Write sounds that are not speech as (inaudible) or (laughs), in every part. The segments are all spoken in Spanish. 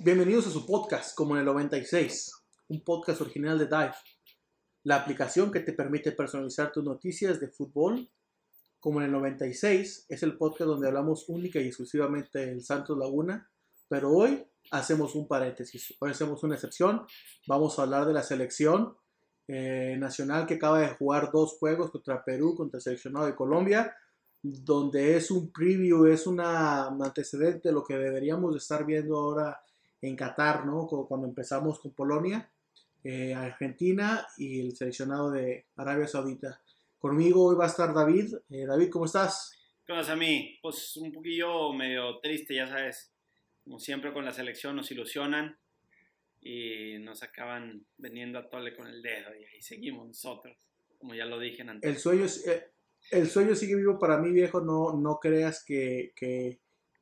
Bienvenidos a su podcast, como en el 96, un podcast original de Dive, la aplicación que te permite personalizar tus noticias de fútbol. Como en el 96, es el podcast donde hablamos única y exclusivamente del Santos Laguna, pero hoy hacemos un paréntesis, hoy hacemos una excepción, vamos a hablar de la selección eh, nacional que acaba de jugar dos juegos contra Perú, contra el seleccionado de Colombia, donde es un preview, es una antecedente de lo que deberíamos estar viendo ahora en Qatar, ¿no? Cuando empezamos con Polonia, eh, Argentina y el seleccionado de Arabia Saudita. Conmigo hoy va a estar David. Eh, David, ¿cómo estás? ¿Qué pasa a mí? Pues un poquillo medio triste, ya sabes. Como siempre con la selección nos ilusionan y nos acaban veniendo a tole con el dedo y ahí seguimos nosotros, como ya lo dije antes. El sueño, eh, el sueño sigue vivo para mí, viejo. No, no creas que, que,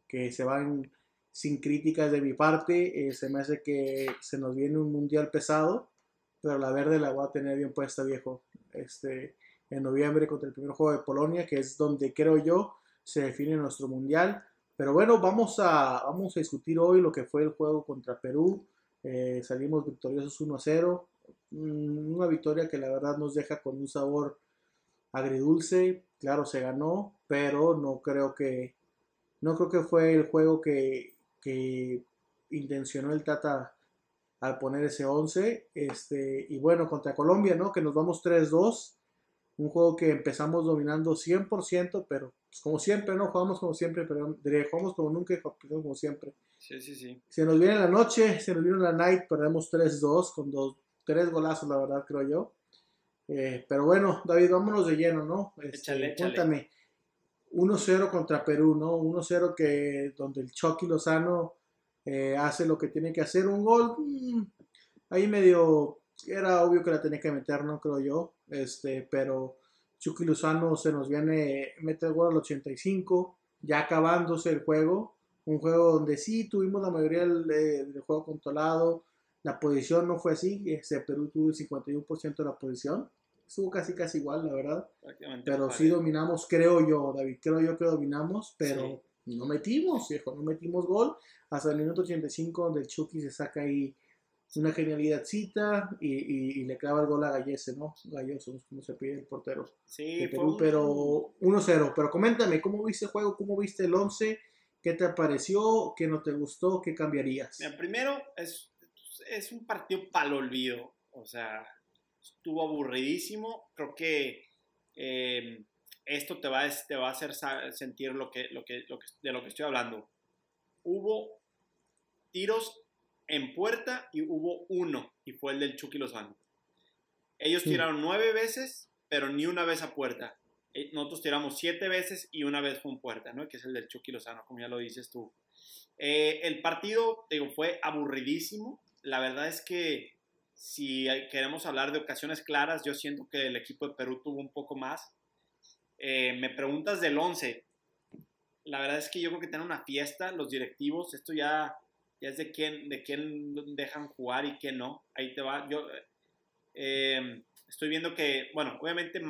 que se van sin críticas de mi parte. Eh, se me hace que se nos viene un mundial pesado, pero la verde la voy a tener bien puesta, viejo. Este, en noviembre contra el primer juego de Polonia, que es donde creo yo se define nuestro mundial. Pero bueno, vamos a, vamos a discutir hoy lo que fue el juego contra Perú. Eh, salimos victoriosos 1-0. Mm, una victoria que la verdad nos deja con un sabor agridulce. Claro, se ganó, pero no creo que no creo que fue el juego que, que intencionó el Tata al poner ese 11. Este, y bueno, contra Colombia, ¿no? Que nos vamos 3-2. Un juego que empezamos dominando 100%, pero pues, como siempre, ¿no? Jugamos como siempre, pero jugamos como nunca y jugamos como siempre. Sí, sí, sí. Se nos viene la noche, se nos viene la night, perdemos 3-2 con dos, tres golazos, la verdad, creo yo. Eh, pero bueno, David, vámonos de lleno, ¿no? Este, Échale, échale. Cuéntame, 1-0 contra Perú, ¿no? 1-0 que donde el Chucky Lozano eh, hace lo que tiene que hacer, un gol mm, ahí medio, era obvio que la tenía que meter, no creo yo, este, pero Chucky Lozano se nos viene, mete el gol al 85, ya acabándose el juego, un juego donde sí tuvimos la mayoría del, del juego controlado, la posición no fue así, este, Perú tuvo el 51% de la posición, estuvo casi casi igual, la verdad. Pero sí dominamos, creo yo, David. Creo yo que dominamos, pero Sí. no metimos, viejo. No metimos gol. Hasta el minuto 85, donde el Chucky se saca ahí una genialidadcita y, y, y le clava el gol a Gallese, ¿no? Galloso, no sé cómo se pide el portero Sí, de fue Perú, un- pero 1-0. Pero coméntame, ¿cómo viste el juego? ¿Cómo viste el 11? ¿Qué te pareció? ¿Qué no te gustó? ¿Qué cambiarías? Mira, primero, es, es un partido para el olvido. O sea, estuvo aburridísimo. Creo que eh, esto te va, a- te va a hacer sentir lo que, lo que, lo que- de lo que estoy hablando. Hubo tiros en puerta y hubo uno, y fue el del Chucky Lozano. Ellos Sí. tiraron nueve veces, pero ni una vez a puerta. Eh, Nosotros tiramos siete veces y una vez fue en puerta, ¿no? Que es el del Chucky Lozano, como ya lo dices tú. Eh, el partido, digo, fue aburridísimo. La verdad es que si queremos hablar de ocasiones claras, yo siento que el equipo de Perú tuvo un poco más. Eh, me preguntas del 11. La verdad es que yo creo que tienen una fiesta los directivos. Esto ya, ya es de quién, de quién dejan jugar y quién no. Ahí te va. Yo eh, estoy viendo que, bueno, obviamente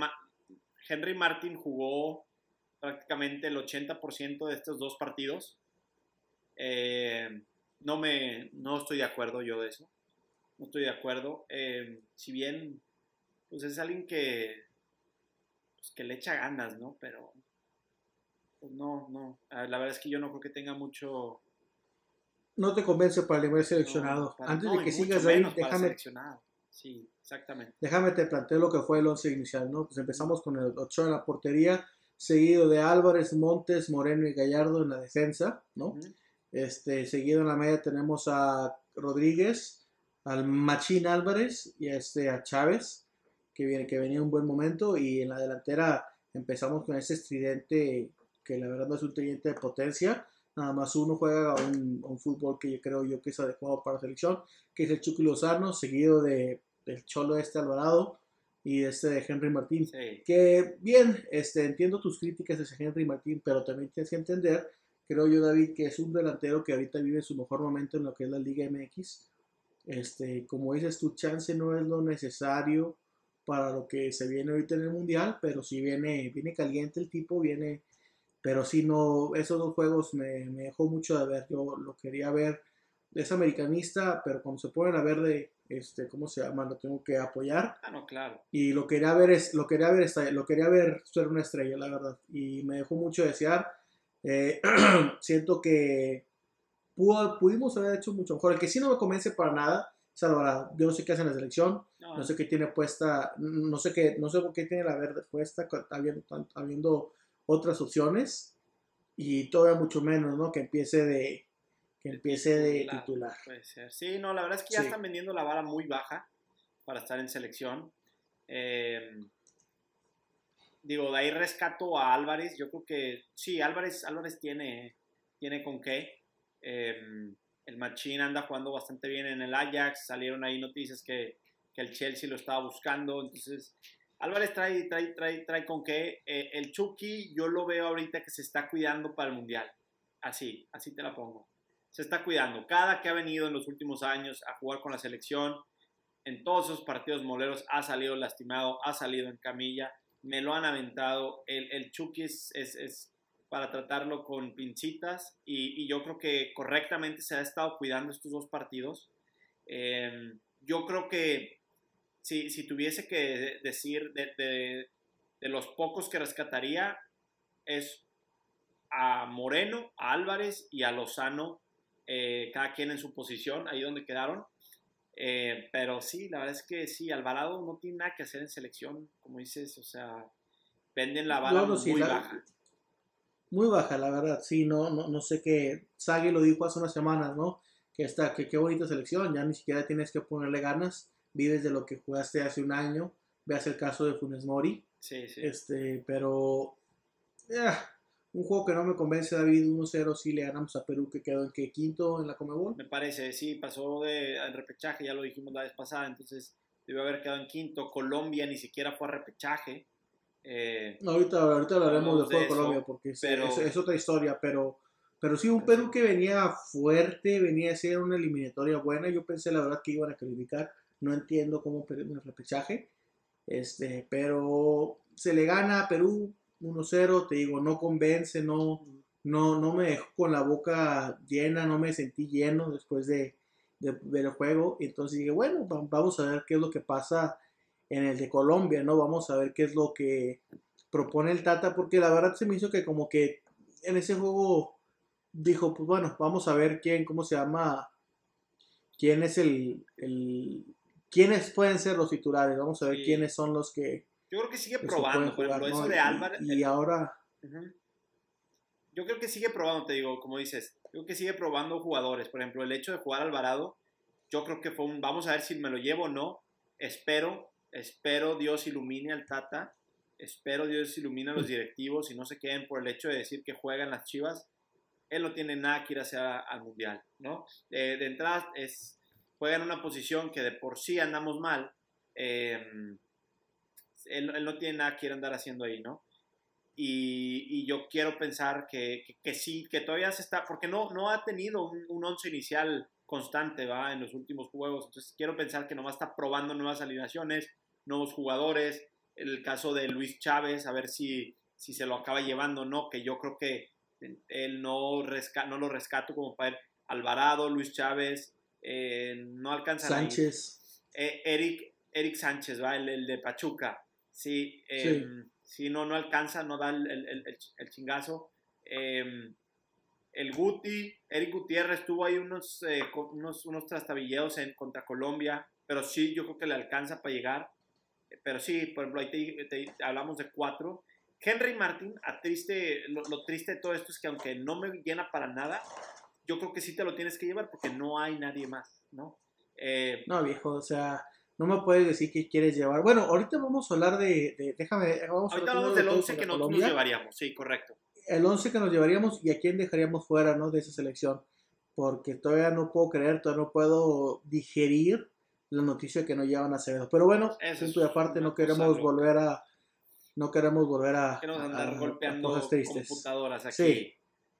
Henry Martin jugó prácticamente el 80% de estos dos partidos. Eh, no, me, no estoy de acuerdo yo de eso. No estoy de acuerdo. Eh, si bien, pues es alguien que, pues que le echa ganas, ¿no? Pero, pues no, no. Ah, La verdad es que yo no creo que tenga mucho... No te convence para el nivel seleccionado. no, para- Antes no, de que sigas ahí, déjame seleccionado. Sí, exactamente. Déjame te planteo lo que fue el once inicial, ¿no? Pues empezamos con el Ochoa en la portería, seguido de Álvarez, Montes, Moreno y Gallardo en la defensa, ¿no? Este, seguido en la media tenemos a Rodríguez, al Machín Álvarez y a, este, a Chávez, que, viene, que venía en un buen momento, y en la delantera empezamos con ese estridente, que la verdad no es un tridente de potencia, nada más uno juega un, un fútbol que yo creo yo que es adecuado para la selección, que es el Chucky Lozano, seguido de, del Cholo este Alvarado y este de Henry Martín. Sí. Que bien, este, entiendo tus críticas hacia Henry Martín, pero también tienes que entender, creo yo, David, que es un delantero que ahorita vive su mejor momento en lo que es la Liga MX. Este, como dices, tu chance no es lo necesario para lo que se viene ahorita en el mundial, pero si viene, viene caliente el tipo, viene, pero si no, esos dos juegos me, me dejó mucho de ver, yo lo quería ver, es americanista, pero cuando se ponen a ver de, este, ¿cómo se llama? Lo tengo que apoyar. Ah, no, claro. Y lo quería ver, es, lo quería ver, lo quería ver ser una estrella, la verdad. Y me dejó mucho desear. Eh, (clears throat) siento que pudo, pudimos haber hecho mucho mejor. El que sí no me convence para nada es Alvarado. Yo no sé qué hace en la selección, no, sé qué tiene puesta, no sé qué, no sé por qué tiene la verde puesta, habiendo, habiendo otras opciones. Y todavía mucho menos, ¿no? Que empiece de, empiece de titular. Puede ser. Sí, no, la verdad es que ya están vendiendo la vara muy baja para estar en selección. Eh, digo, de ahí rescato a Álvarez. Yo creo que sí, Álvarez, Álvarez tiene, tiene con qué. Eh, el Machín anda jugando bastante bien en el Ajax. Salieron ahí noticias que, que el Chelsea lo estaba buscando. Entonces, Álvarez trae, trae, trae, trae con qué. Eh, el Chucky, yo lo veo ahorita que se está cuidando para el Mundial. Así, así te la pongo se está cuidando. Cada que ha venido en los últimos años a jugar con la selección, en todos esos partidos moleros ha salido lastimado, ha salido en camilla, me lo han aventado. El, el Chucky es, para tratarlo con pincitas y, yo creo que correctamente se ha estado cuidando estos dos partidos. Em, yo creo que si, si tuviese que decir de, de, de los pocos que rescataría es a Moreno, a Álvarez y a Lozano eh, cada quien en su posición, ahí donde quedaron. Eh, pero sí, la verdad es que sí, Alvarado no tiene nada que hacer en selección, como dices, o sea, venden la bala muy baja. Muy baja, la verdad, sí, no, no, no sé qué, Sagi lo dijo hace unas semanas, ¿no? Que está, que qué bonita selección, ya ni siquiera tienes que ponerle ganas, vives de lo que jugaste hace un año, veas el caso de Funes Mori. Sí, sí. Este, pero, un juego que no me convence, David, 1-0 si le ganamos a Perú, que quedó en que quinto en la Comebol. Me parece, sí, pasó de, al repechaje, ya lo dijimos la vez pasada, entonces debió haber quedado en quinto. Colombia ni siquiera fue a repechaje. Eh, ahorita, ahorita hablaremos de, de Colombia, porque es, otra historia, pero, pero sí, un Perú que venía fuerte, venía a ser una eliminatoria buena. Yo pensé, la verdad, que iban a calificar. No entiendo cómo en el repechaje. Este, pero se le gana a Perú 1-0, te digo, no convence, no, no, no me dejó con la boca llena, no me sentí lleno después de, ver el juego. Entonces dije, bueno, vamos a ver qué es lo que pasa en el de Colombia, ¿no? Vamos a ver qué es lo que propone el Tata, porque la verdad se me hizo que como que en ese juego dijo, pues bueno, vamos a ver quién, cómo se llama, quién es el, el quiénes pueden ser los titulares, vamos a ver quiénes son los que yo creo que sigue probando, por ejemplo, eso de Álvarez. Y, ahora. Yo creo que sigue probando, te digo, como dices. Yo creo que sigue probando jugadores. Por ejemplo, el hecho de jugar Alvarado, yo creo que fue un. Vamos a ver si me lo llevo o no. Espero, espero Dios ilumine al Tata. Espero Dios ilumine a los directivos y no se queden por el hecho de decir que juegan las chivas. Él no tiene nada que ir hacia al mundial, ¿no? de entrada, es, juega en una posición que de por sí andamos mal. Eh, él, no tiene nada que andar haciendo ahí, ¿no? Y, yo quiero pensar que, sí, que todavía se está, porque no, no ha tenido un, once inicial constante, ¿va? En los últimos juegos. Entonces quiero pensar que nomás está probando nuevas alineaciones, nuevos jugadores. El caso de Luis Chávez, a ver si, si se lo acaba llevando o no, que yo creo que él no, no lo rescato como para Alvarado, Luis Chávez, eh, no alcanza Sánchez. Eh, Eric, Eric Sánchez, ¿va? el de Pachuca. Sí, sí. no, no alcanza, no da el, chingazo. Em, el Guti, Eric Gutiérrez tuvo ahí unos, eh, unos, unos trastabilleos en, contra Colombia, pero sí, yo creo que le alcanza para llegar. Pero sí, por ejemplo, ahí hablamos de cuatro. Henry Martin, a triste, lo, triste de todo esto es que aunque no me llena para nada, yo creo que sí te lo tienes que llevar porque no hay nadie más, ¿no? Eh, no, viejo, o sea, no me puedes decir qué quieres llevar. Bueno, ahorita vamos a hablar de. déjame. Vamos ahorita hablamos del 11 que nosotros nos llevaríamos, sí, correcto. El 11 que nos llevaríamos y a quién dejaríamos fuera ¿no? de esa selección. Porque todavía no puedo creer, todavía no puedo digerir la noticia que nos llevan a Acevedo. Pero bueno, punto de aparte, no queremos volver a. No queremos volver a. No andar golpeando computadoras aquí. Sí.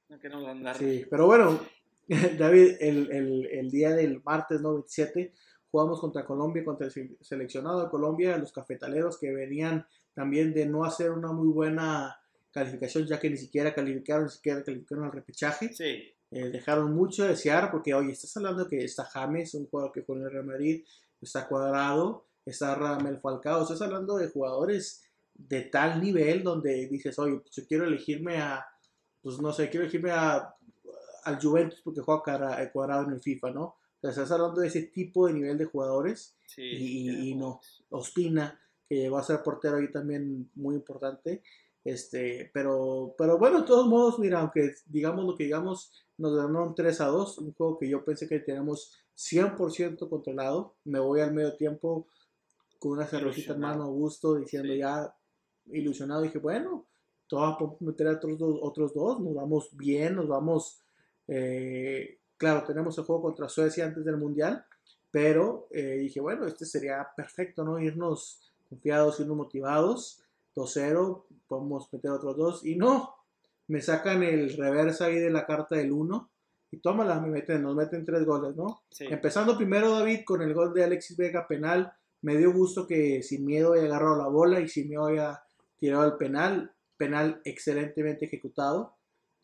No queremos andar. Sí, pero bueno, (laughs) David, el, el, el, día del martes, ¿no? 27, jugamos contra Colombia, contra el seleccionado de Colombia, los cafetaleros que venían también de no hacer una muy buena calificación, ya que ni siquiera calificaron, ni siquiera calificaron al repechaje. Sí. Eh, dejaron mucho de desear porque, oye, estás hablando que está James, un jugador que con el Real Madrid, está Cuadrado, está Ramel Falcao, estás hablando de jugadores de tal nivel donde dices, oye, pues yo quiero elegirme a, pues no sé, quiero elegirme a, al Juventus porque juega eh, Cuadrado en el FIFA, ¿no? O sea, estás hablando de ese tipo de nivel de jugadores sí, y, y no, Ospina, que llegó a ser portero ahí también muy importante. Este, pero, pero bueno, de todos modos, mira, aunque digamos lo que digamos, nos ganaron 3 a 2, un juego que yo pensé que teníamos 100% controlado. Me voy al medio tiempo con una cervecita en mano, gusto, diciendo Sí. ya ilusionado. Dije, bueno, todavía podemos meter a otros dos, otros dos, nos vamos bien, nos vamos. Eh, claro, tenemos el juego contra Suecia antes del Mundial, pero eh, dije, bueno, este sería perfecto, ¿no? Irnos confiados, irnos motivados. 2-0, podemos meter otros dos. Y no, me sacan el reversa ahí de la carta del 1 y tómala, me meten, nos meten tres goles, ¿no? Sí. Empezando primero David con el gol de Alexis Vega penal, me dio gusto que sin miedo haya agarrado la bola y sin miedo haya tirado el penal, penal excelentemente ejecutado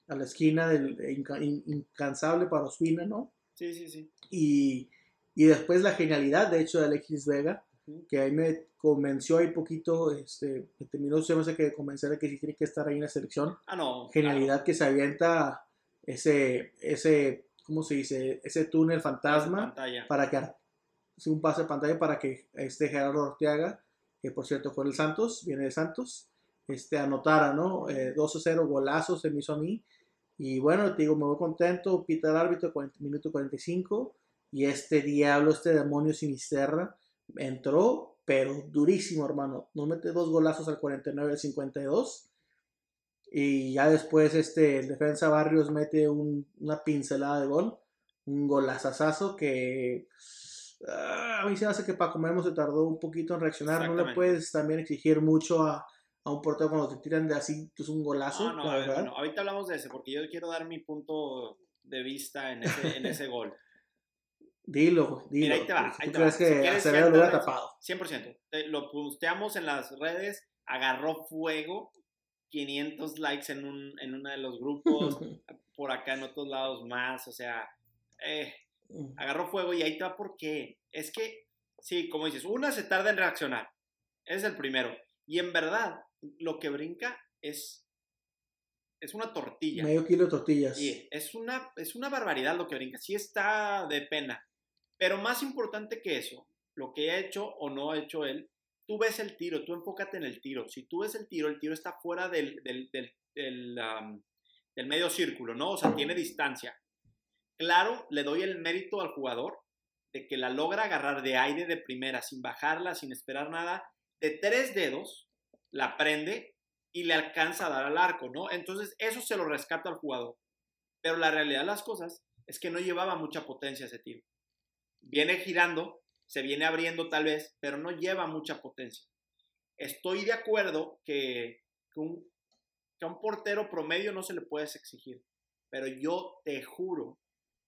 a la esquina del inca- in- incansable para Ospina, ¿no? Sí, sí, sí. Y, y después la genialidad, de hecho, de Alexis Vega, que ahí me convenció ahí poquito, este, me terminó, se me hace que convencer de que sí tiene que estar ahí en la selección. Ah, no. Genialidad que se avienta ese, ese, ¿cómo se dice? Ese túnel fantasma para que un pase de pantalla para que este Gerardo Orteaga, que por cierto fue del Santos, viene de Santos, este anotara, ¿no? Eh, 2 a 0, golazo se me hizo a mí. Y bueno, te digo, me voy contento, pita el árbitro, 40, minuto 45, y este diablo, este demonio sinisterra, entró, pero durísimo, hermano. Nos mete dos golazos al 49 al 52. Y ya después este, el defensa Barrios mete un- una pincelada de gol, un golazazazo que ah, a mí se hace que Paco Memo se tardó un poquito en reaccionar. No le puedes también exigir mucho a, a un portero cuando te tiran de así, es un golazo, No, no, la a ver, verdad. bueno, ahorita hablamos de ese porque yo quiero dar mi punto de vista en ese, en ese gol. Dilo, dilo. Mira, ahí te va, ¿Tú ahí te crees va. que Si quieres, Acevedo lo hubiera tapado? 100%. Te- Lo posteamos en las redes, agarró fuego, 500 likes en, un, en uno de los grupos, (laughs) por acá en otros lados más, o sea, eh, agarró fuego y ahí te va por qué. Es que, sí, como dices, una se tarda en reaccionar, es el primero. Y en verdad, lo que brinca es, es una tortilla. Medio kilo de tortillas. Sí, es una, es una barbaridad lo que brinca. Sí está de pena. Pero más importante que eso, lo que ha hecho o no ha hecho él, tú ves el tiro, tú enfócate en el tiro. Si tú ves el tiro, el tiro está fuera del, del, del, del, um, del medio círculo, ¿no? O sea, tiene distancia. Claro, le doy el mérito al jugador de que la logra agarrar de aire de primera, sin bajarla, sin esperar nada, de tres dedos, la prende y le alcanza a dar al arco, ¿no? Entonces, eso se lo rescata al jugador. Pero la realidad de las cosas es que no llevaba mucha potencia ese tiro. Viene girando, se viene abriendo tal vez, pero no lleva mucha potencia. Estoy de acuerdo que, que un, que a un portero promedio no se le puedes exigir, pero yo te juro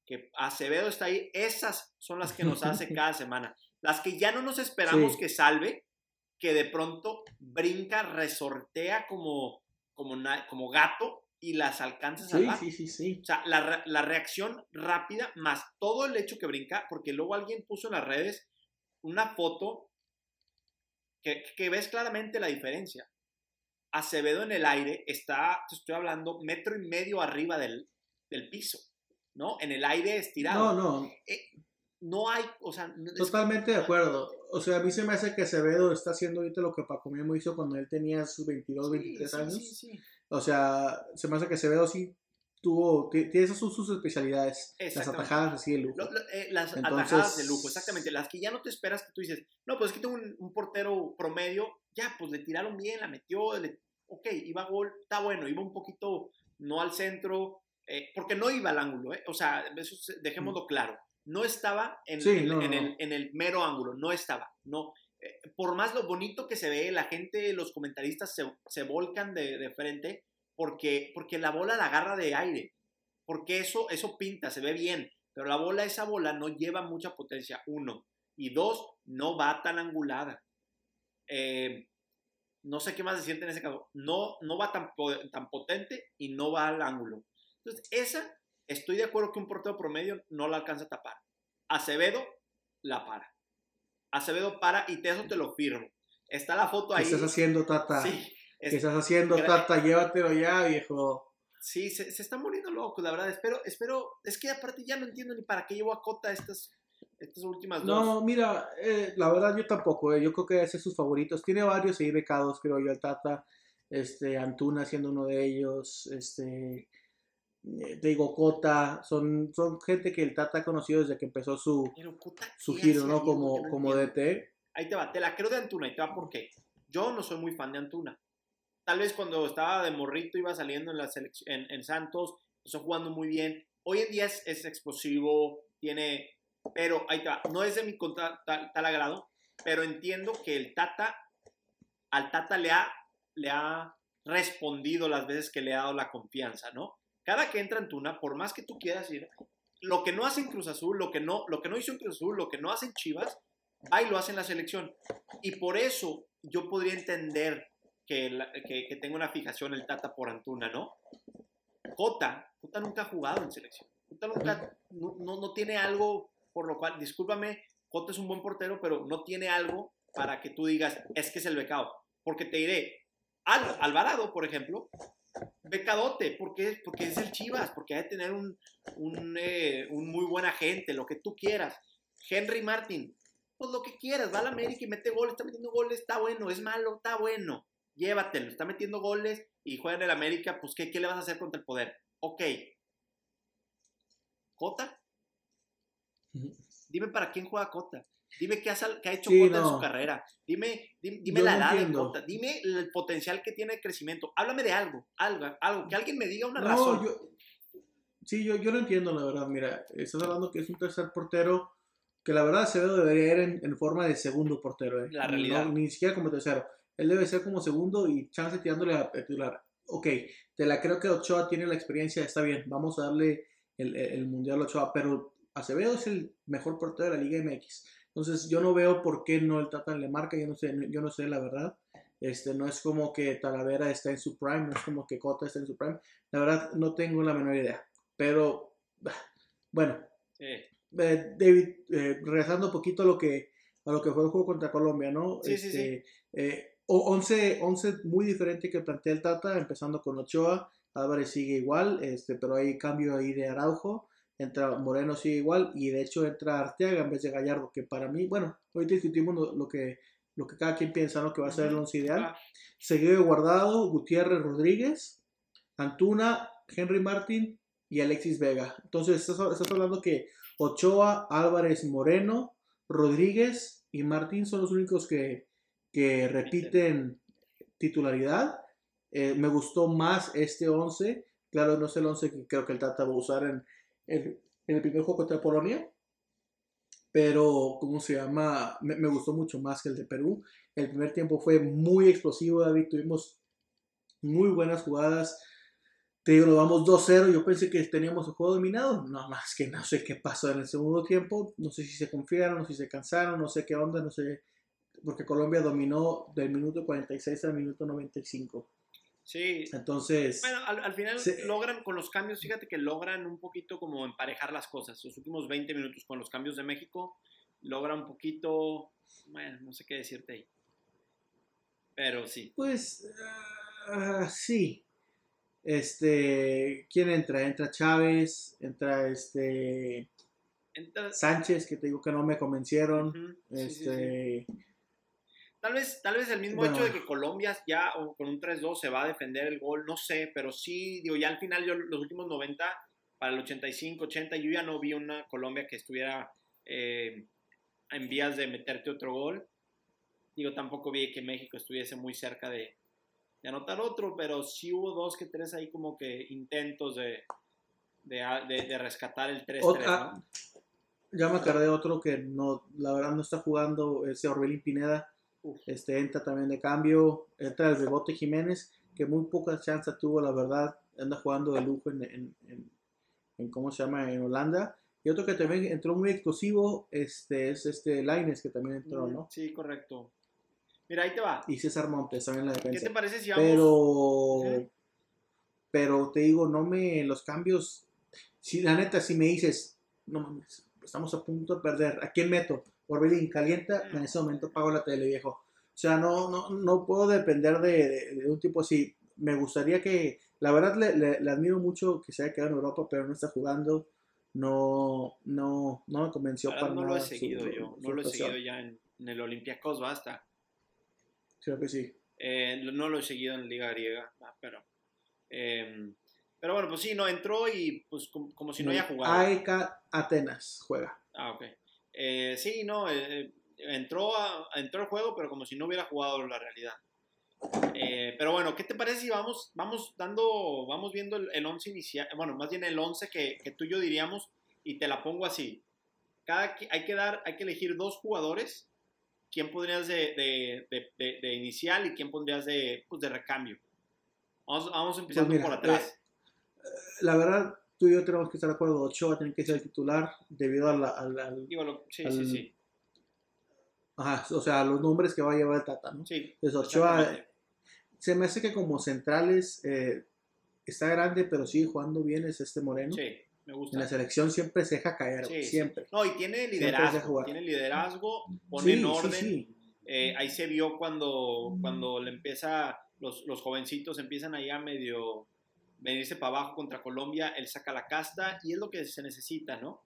que Acevedo está ahí, esas son las que nos hace (laughs) cada semana. Las que ya no nos esperamos Sí. que salve, que de pronto brinca, resortea como, como, gato y las alcanza a salvar. sí, sí, sí. O sea, la, la reacción rápida más todo el hecho que brinca, porque luego alguien puso en las redes una foto que, que ves claramente la diferencia. Acevedo en el aire está, te estoy hablando, metro y medio arriba del, del piso, ¿no? En el aire estirado. No, no, No hay, o sea, no- es- totalmente de acuerdo. O sea, a mí se me hace que Acevedo está haciendo ahorita lo que Paco Memo hizo cuando él tenía sus 22, 23 Sí, años. sí, sí. O sea, se me hace que Acevedo sí tuvo, ti- tiene esas son sus especialidades. Las atajadas así de lujo. Lo- lo- eh, las Entonces- atajadas de lujo, exactamente. Las que ya no te esperas que tú dices, no, pues es que tengo un, un portero promedio, ya, pues le tiraron bien, la metió, le- ok, iba a gol, está bueno, iba un poquito no al centro, eh, porque no iba al ángulo, ¿eh? o sea, eso dejémoslo claro. No estaba en. Sí, en- no, en no, el, no. en el mero ángulo, no estaba, no. Eh, por más lo bonito que se ve, la gente, los comentaristas se, se volcan de, de frente porque, porque la bola la agarra de aire. porque eso, eso pinta, se ve bien, pero la bola, esa bola no lleva mucha potencia, uno. Y dos, no va tan angulada. Eh, no sé qué más decirte en ese caso. No, no va tan, tan potente y no va al ángulo. Entonces, esa, estoy de acuerdo que un portero promedio no la alcanza a tapar. Acevedo la para. Acevedo para y eso te lo firmo. Está la foto ahí. ¿Qué estás haciendo, Tata? Sí. ¿Qué estás haciendo, Tata? Llévatelo ya, viejo. Sí, se, se está muriendo loco, la verdad. Espero, espero, es que aparte ya no entiendo ni para qué llevo a Cota estas, estas últimas dos. No, mira, eh, la verdad yo tampoco, eh, yo creo que ese es sus favoritos. Tiene varios ahí becados, creo yo, el Tata, este, Antuna siendo uno de ellos, este, eh, digo, Cota, son, son gente que el Tata ha conocido desde que empezó su, su giro, ¿no? Como, como DT. Ahí te va, te la creo de Antuna y te va por qué. Yo no soy muy fan de Antuna. Tal vez cuando estaba de morrito iba saliendo en, la en, en Santos, empezó jugando muy bien. Hoy en día es, es explosivo, tiene pero ahí está, no es de mi tal, tal, agrado, pero entiendo que el Tata, al Tata le ha, le ha respondido las veces que le ha dado la confianza, ¿no? Cada que entra en Tuna, por más que tú quieras ir, lo que no hace en Cruz Azul, lo que no, lo que no hizo en Cruz Azul, lo que no hace en Chivas, ahí lo hace en la selección. Y por eso yo podría entender que, que, que tenga una fijación el Tata por Antuna, ¿no? Jota, Jota nunca ha jugado en selección. Jota nunca, no, no, no tiene algo por lo cual, discúlpame, Jota es un buen portero, pero no tiene algo para que tú digas, es que es el becado. Porque te diré, Al, Alvarado, por ejemplo, becadote, porque, porque es el Chivas, porque hay que tener un, eh, un, muy buen agente, lo que tú quieras. Henry Martin, pues lo que quieras, va a la América y mete goles, está metiendo goles, está bueno, es malo, está bueno, llévatelo, está metiendo goles y juega en el América, pues ¿qué, qué le vas a hacer contra el poder? Ok. Jota, Dime para quién juega Cota. Dime qué, ha hecho Cota en su carrera. Dime, dime, la edad de Cota. Dime el potencial que tiene de crecimiento. Háblame de algo, algo, algo. Que alguien me diga una razón. sí, yo, yo lo entiendo, la verdad. Mira, estás hablando que es un tercer portero que la verdad se debería ir en, forma de segundo portero. ¿eh? La realidad. ni siquiera como tercero. Él debe ser como segundo y chance tirándole a titular. Ok, te la creo que Ochoa tiene la experiencia, está bien, vamos a darle el, el Mundial a Ochoa, pero Acevedo es el mejor portero de la Liga MX. Entonces yo no veo por qué no el Tata le marca, yo no sé, yo no sé la verdad. Este, no es como que Talavera está en su prime, no es como que Cota está en su prime. La verdad no tengo la menor idea. Pero (sighs) bueno, eh, David, eh, regresando un poquito a lo que a lo que fue el juego contra Colombia, ¿no? Sí, sí, sí. 11, eh, 11 muy diferente que plantea el Tata, empezando con Ochoa, Álvarez sigue igual, este, pero hay cambio ahí de Araujo entra Moreno sigue igual y de hecho entra Arteaga en vez de Gallardo, que para mí, bueno, hoy discutimos lo, que, lo que cada quien piensa ¿no? que va a ser el once ideal. Seguido de Guardado, Gutiérrez Rodríguez, Antuna, Henry Martín y Alexis Vega. Entonces estás, hablando que Ochoa, Álvarez, Moreno, Rodríguez y Martín son los únicos que, que repiten titularidad. Eh, me gustó más este 11. Claro, no es el 11 que creo que el Tata va a usar en, en, el primer juego contra Polonia, pero, ¿cómo se llama? Me, gustó mucho más que el de Perú. El primer tiempo fue muy explosivo, David. Tuvimos muy buenas jugadas. Te digo, nos vamos 2-0. Yo pensé que teníamos el juego dominado. No más que no sé qué pasó en el segundo tiempo. No sé si se confiaron, no sé si se cansaron, no sé qué onda, no sé. Porque Colombia dominó del minuto 46 al minuto 95. Sí. Entonces. Bueno, al, final logran con los cambios, fíjate que logran un poquito como emparejar las cosas. Los últimos 20 minutos con los cambios de México, logran un poquito. Bueno, no sé qué decirte ahí. Pero sí. Pues. Ah, sí. Este. ¿Quién entra? Entra Chávez, entra este. Sánchez, que te digo que no me convencieron. este. Tal vez, tal vez el mismo hecho de que Colombia ya con un 3-2 se va a defender el gol, no sé, pero sí, digo, ya al final yo los últimos 90, para el 85, 80, yo ya no vi una Colombia que estuviera eh, en vías de meterte otro gol. Digo, tampoco vi que México estuviese muy cerca de, anotar otro, pero sí hubo dos que tres ahí como que intentos de, de, rescatar el 3-3, ¿no? Ya me acordé de otro que no, la verdad no está jugando, ese Orbelín Pineda este, entra también de cambio, entra el rebote Jiménez, que muy poca chance tuvo, la verdad, anda jugando de lujo en, en cómo se llama, en Holanda. Y otro que también entró muy explosivo este, es este Laines, que también entró, ¿no? Sí, correcto. Mira, ahí te va. Y César Montes también en la defensa. ¿Qué te parece si vamos? Pero, ¿Eh? pero te digo, no me, los cambios, si la neta, si me dices, no mames, estamos a punto de perder, ¿a quién meto? Orbelín, calienta, en ese momento pago la tele, viejo. O sea, no, no, no puedo depender de, de- de un tipo así. Me gustaría que, la verdad, le, le- le admiro mucho que se haya quedado en Europa, pero no está jugando. No, no, no me convenció para no lo he nada. su- seguido yo. No lo he seguido ya en, en el Olympiacos, basta. Creo que sí. Eh, no lo he seguido en Liga Griega, ah, pero. eh, pero bueno, pues sí, no entró y pues como, como si no haya jugado. AEK Atenas juega. Ah, ok. Eh, sí, no, eh, eh, entró, a- entró al juego, pero como si no hubiera jugado la realidad. Eh, pero bueno, ¿qué te parece si vamos, vamos dando, vamos viendo el, el 11 inicial, bueno, más bien el 11 que, que tú y yo diríamos, y te la pongo así. Cada, hay que dar, hay que elegir dos jugadores, quién pondrías de, de, de- de- inicial y quién pondrías de, pues, de recambio. Vamos, vamos empezando mira, por atrás. La verdad, tú y yo tenemos que estar de acuerdo. Ochoa tiene que ser el titular debido a la, al- al- Digo, lo- sí, sí, al- sí. ajá, o sea, los nombres que va a llevar el Tata, ¿no? Sí, Pues Ochoa, se me hace que como centrales eh, está grande, pero sigue jugando bien, es este Moreno. Sí, me En gusta. la selección siempre se deja caer, Sí, güey, sí. siempre. No, y tiene liderazgo, tiene liderazgo, pone en orden. Eh, ahí se vio cuando, cuando le empieza, los, los jovencitos empiezan ahí a medio venirse para abajo contra Colombia, él saca la casta y es lo que se necesita, ¿no?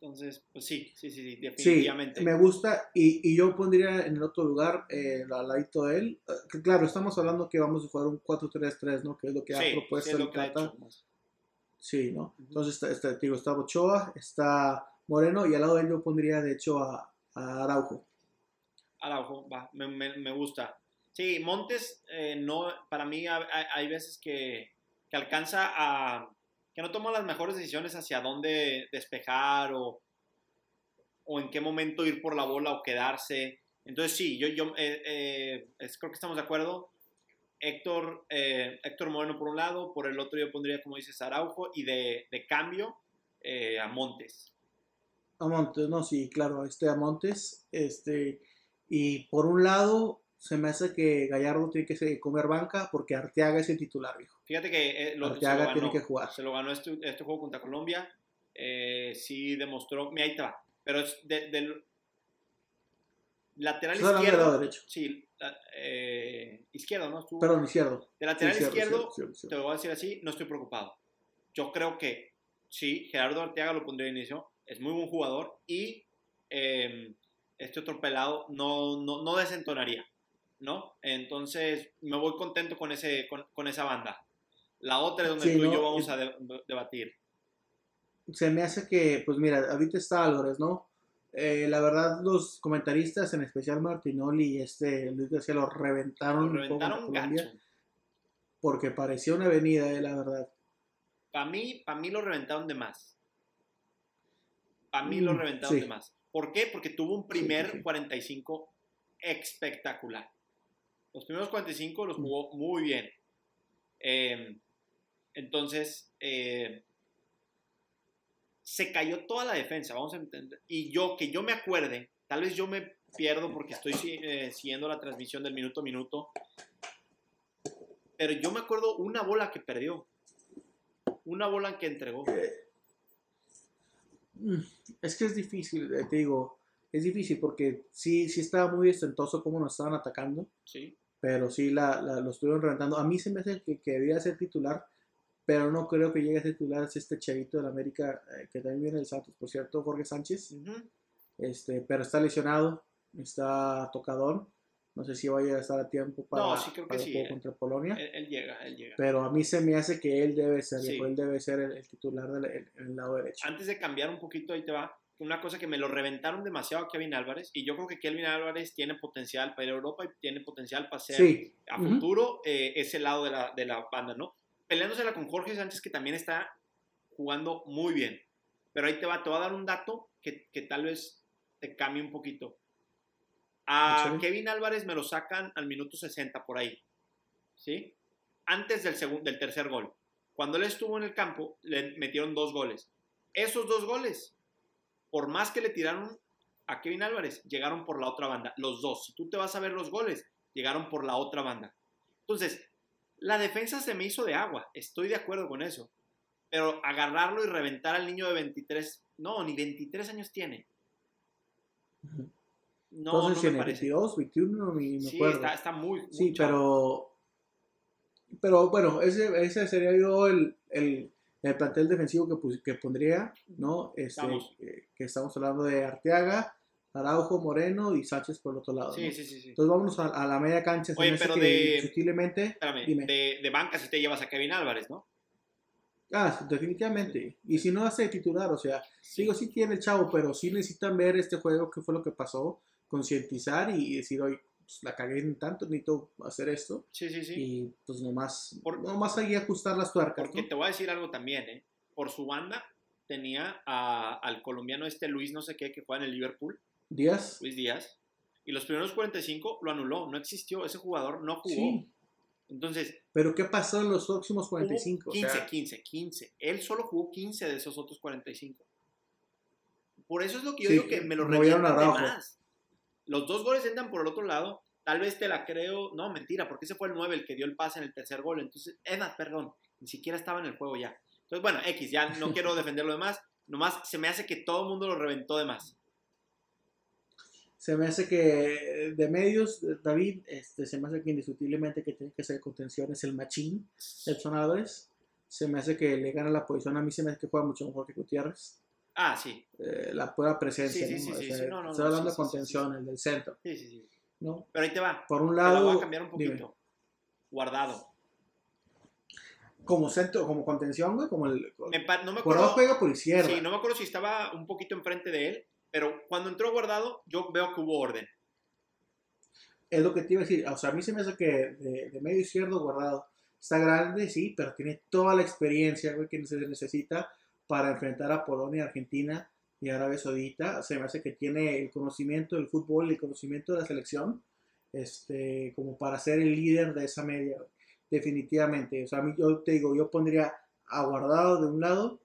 Entonces, pues sí, sí, sí, sí Sí, definitivamente. me gusta y, y yo pondría en el otro lugar eh, al ladito de él. Eh, que claro, estamos hablando que vamos a jugar un 4-3-3, ¿no? Que es lo que Sí, ha sí, propuesto es lo el Tata. Sí, ¿no? Ujú. Entonces, está, está, digo, está Ochoa, está Moreno y al lado de él yo pondría, de hecho, a, a Araujo. Araujo, va, me, me- me gusta. Sí, Montes, eh, no, para mí hay- hay veces que, que alcanza a, que no toma las mejores decisiones hacia dónde despejar o, o en qué momento ir por la bola o quedarse. Entonces sí, yo, yo eh, eh, es- creo que estamos de acuerdo. Héctor, eh, Héctor Moreno por un lado, por el otro yo pondría, como dices, Araujo y de, de cambio a Montes. A Montes, no, sí, claro, este a Montes. Este, y por un lado, se me hace que Gallardo tiene que comer banca porque Arteaga es el titular, viejo. Fíjate que eh, lo, se lo Arteaga tiene ganó. que jugar. Se lo ganó este, este juego contra Colombia. Eh, sí demostró. Mira, ahí te va. Pero es de- del lateral Estoy izquierdo. derecho. Sí, la- eh, izquierdo, ¿no? Estuvo- Perdón, izquierdo. de lateral Sí, izquierdo, izquierdo, izquierdo, izquierdo, te lo voy a decir así, no estoy preocupado. Yo creo que sí, Gerardo Arteaga lo pondría de inicio. Es muy buen jugador. Y eh, este otro pelado no, no, no desentonaría. ¿No? Entonces me voy contento con, ese, con, con esa banda. La otra es donde Sí, tú y yo vamos a de- debatir. se me hace que, pues mira, ahorita está Álvarez, ¿no? Eh, la verdad, los comentaristas, en especial Martinoli y este Luis García, lo reventaron, Lo un poco reventaron Colombia gacho. porque parecía una avenida, eh, la verdad. Para mí, para mí lo reventaron de más. Para mí lo Mm, reventaron sí. de más. ¿Por qué? Porque tuvo un primer sí, sí. 45 espectacular. Los primeros 45 los Mm. jugó muy bien. Eh, entonces, eh, se cayó toda la defensa, vamos a entender. Y yo, que yo me acuerde, tal vez yo me pierdo porque estoy eh, siguiendo la transmisión del minuto a minuto, pero yo me acuerdo una bola que perdió. Una bola que entregó. Mm, Es que es difícil, eh, te digo, es difícil porque sí, sí estaba muy estentoso cómo nos estaban atacando, Sí. pero sí la, la- lo estuvieron reventando. A mí se me hace que, que debía ser titular, pero no creo que llegue a titular es este chavito del América, eh, que también viene del Santos, por cierto, Jorge Sánchez. Ujú. este, pero está lesionado, está tocador. No sé si vaya a estar a tiempo para, No, sí creo que para el sí, juego eh. contra Polonia. Él, él llega, él llega. pero a mí se me hace que él debe ser, Sí. él debe ser el, el titular del el- el lado derecho. Antes de cambiar un poquito, ahí te va. Una cosa que me lo reventaron demasiado a Kevin Álvarez. Y yo creo que Kevin Álvarez tiene potencial para ir a Europa y tiene potencial para ser Sí, a futuro eh, ese lado de la, de la banda, ¿no? Peleándosela con Jorge Sánchez, que también está jugando muy bien. Pero ahí te va, te voy a dar un dato que, que tal vez te cambie un poquito. A. Kevin Álvarez me lo sacan al minuto 60 por ahí. ¿Sí? Antes del, segundo, del tercer gol. Cuando él estuvo en el campo, le metieron dos goles. Esos dos goles, por más que le tiraron a Kevin Álvarez, llegaron por la otra banda. Los dos. Si tú te vas a ver los goles, llegaron por la otra banda. Entonces, la defensa se me hizo de agua. Estoy de acuerdo con eso. Pero agarrarlo y reventar al niño de 23, no, ni 23 años tiene. No, Entonces no tiene me parece. 22, 21, ni me Sí, acuerdo. está, está muy, muy Sí, chavo. pero. Pero bueno, ese, ese sería yo el, el, el plantel defensivo que, que pondría, ¿no? Este, Estamos. eh, que estamos hablando de Arteaga, Araujo, Moreno y Sánchez por el otro lado. Sí, ¿no? sí, sí, sí. Entonces vámonos a, a la media cancha. Oye, pero que de- indiscutiblemente. Espérame, Dime. de, de banca si te llevas a Kevin Álvarez, ¿no? Ah, definitivamente. Y si no hace titular, o sea, digo, sí tiene el chavo, pero sí necesitan ver este juego, qué fue lo que pasó, concientizar y decir, oye, pues, la cagué en tanto, necesito hacer esto. Sí, sí, sí. Y pues nomás, Por- nomás ahí ajustar las tuercas, Porque ¿no? te voy a decir algo también, ¿eh? Por su banda tenía a- al colombiano este Luis no sé qué que juega en el Liverpool, Díaz. Luis Díaz, y los primeros 45 lo anuló, no existió, ese jugador no jugó. Sí. Entonces, Pero ¿qué pasó en los próximos 45? hubo O 15, sea, 15, 15. Él solo jugó 15 de esos otros 45. Por eso es lo que yo Sí, digo que me lo revientan de más. Los dos goles entran por el otro lado. Tal vez te la creo. No, mentira, porque ese fue el 9 el que dio el pase en el tercer gol. Entonces, Edna, perdón, ni siquiera estaba en el juego ya. Entonces, bueno, X, ya no (laughs) quiero defender lo demás. Nomás se me hace que todo el mundo lo reventó de más. Se me hace que de medios, David, este, se me hace que indiscutiblemente que tiene que ser contención es el machín, Edson Álvarez. Se me hace que le gana la posición. A mí se me hace que juega mucho mejor que Gutiérrez. Ah, sí. Eh, la pura presencia, Sí, sí, ¿no? sí, O sea, no, no, estoy hablando de contención, el del centro, Sí, sí, sí. ¿no? Pero ahí te va. Por un Te la voy a lado, cambiar un dime, poquito. Guardado. como centro, como contención, güey, como el... Me no me acuerdo. juega por izquierda. Sí, no me acuerdo si estaba un poquito enfrente de él, pero cuando entró guardado, yo veo que hubo orden. Es lo que te iba a decir. O sea, a mí se me hace que de, de medio izquierdo guardado está grande, sí, pero tiene toda la experiencia güey, que se necesita para enfrentar a Polonia, Argentina y Arabia Saudita. Se me hace que tiene el conocimiento del fútbol, el conocimiento de la selección, este, como para ser el líder de esa media. Definitivamente. O sea, a mí yo te digo, yo pondría a Guardado de un lado,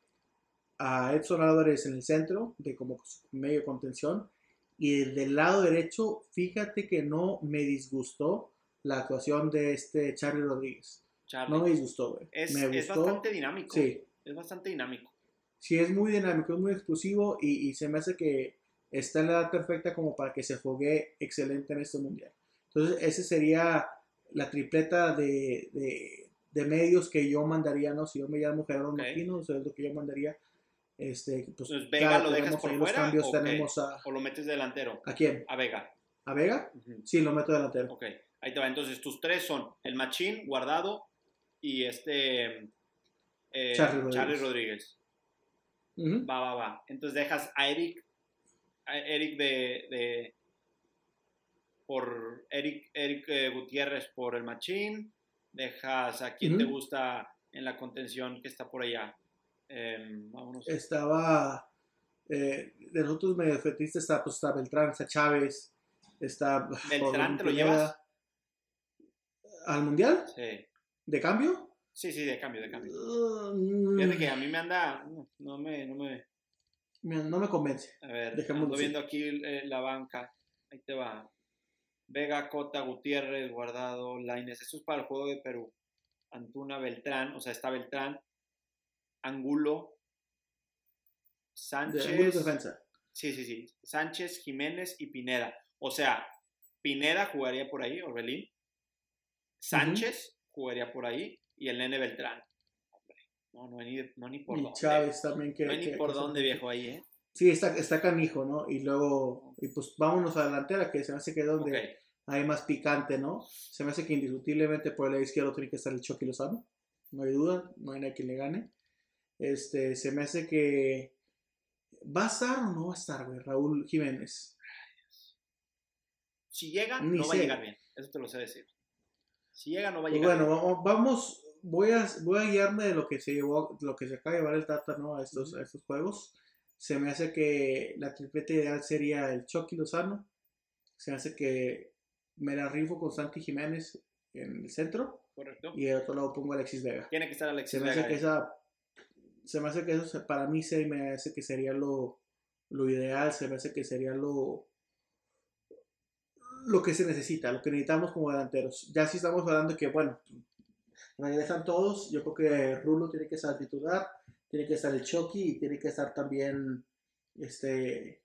a Edson Álvarez en el centro, de como medio contención, y del lado derecho, fíjate que no me disgustó la actuación de este Charlie Rodríguez. Charlie. No me disgustó, güey. es, me es gustó. bastante dinámico. Sí, Es bastante dinámico. sí, es muy dinámico, es muy explosivo y, y se me hace que está en la edad perfecta como para que se fogue excelente en este mundial. Entonces, ese sería la tripleta de, de, de medios que yo mandaría, ¿no? Si yo me llamo Gerardo Ok. Martino, eso es lo que yo mandaría. Este, pues, Entonces, ¿Vega lo dejas por ahí los fuera cambios, tenemos a, ¿O lo metes delantero? ¿a quién? A Vega. ¿A Vega? Sí, lo meto delantero. Ok, ahí te va. Entonces, tus tres son el Machín, Guardado y este... eh, Charlie Rodríguez. Charlie Rodríguez. Va, va, va. Entonces dejas a Eric, a Eric de, de por Eric, Eric eh, Gutiérrez por el Machín, dejas a quien te gusta en la contención que está por allá. Em. Estaba, eh, de los otros mediofetistas está, pues, está Beltrán, está Chávez, está... Beltrán, ¿te lo llevas? ¿Al Mundial? Sí. ¿De cambio? sí, sí, de cambio, de cambio. Uh, Fíjate que a mí me anda, no, no me, no me, no me convence. a ver, ando así. viendo aquí eh, la banca, ahí te va. Vega, Cota, Gutiérrez, Guardado, Laines, eso es para el juego de Perú. Antuna, Beltrán, o sea, está Beltrán, Angulo, De Sánchez, Angulo es defensa. sí, sí, sí, Sánchez, Jiménez y Pineda. O sea, Pineda jugaría por ahí, Orbelín, Sánchez jugaría por ahí y el nene Beltrán. Hombre, no, no hay ni, no, ni por Y dónde. Chávez también. Que, no hay ni por dónde, viejo, ahí, ¿eh? Sí, está, está canijo, ¿no? Y luego, y pues vámonos a la delantera, que se me hace que es donde hay más picante, ¿no? Se me hace que indiscutiblemente por el lado izquierdo tiene que estar el Chucky Lozano. No hay duda, no hay nadie que le gane. Este, se me hace que. ¿Va a estar o no va a estar, güey? Raúl Jiménez. Si llega, Ni no va a llegar bien. Eso te lo sé decir. Si llega, no va a Pues llegar bueno, bien. vamos, vamos, voy a, voy a guiarme de lo que se llevó, lo que se acaba de llevar el Tata, ¿no? A estos, a estos juegos. Se me hace que la tripleta ideal sería el Chucky Lozano. Se me hace que me la rifo con Santi Jiménez en el centro. Correcto. Y el otro lado pongo a Alexis Vega. Tiene que estar Alexis se me Vega. hace que esa se me hace que eso para mí se me hace que sería lo, lo ideal se me hace que sería lo lo que se necesita lo que necesitamos como delanteros ya si estamos hablando que bueno regresan todos yo creo que Rulo tiene que estar titular tiene que estar el Chucky y tiene que estar también este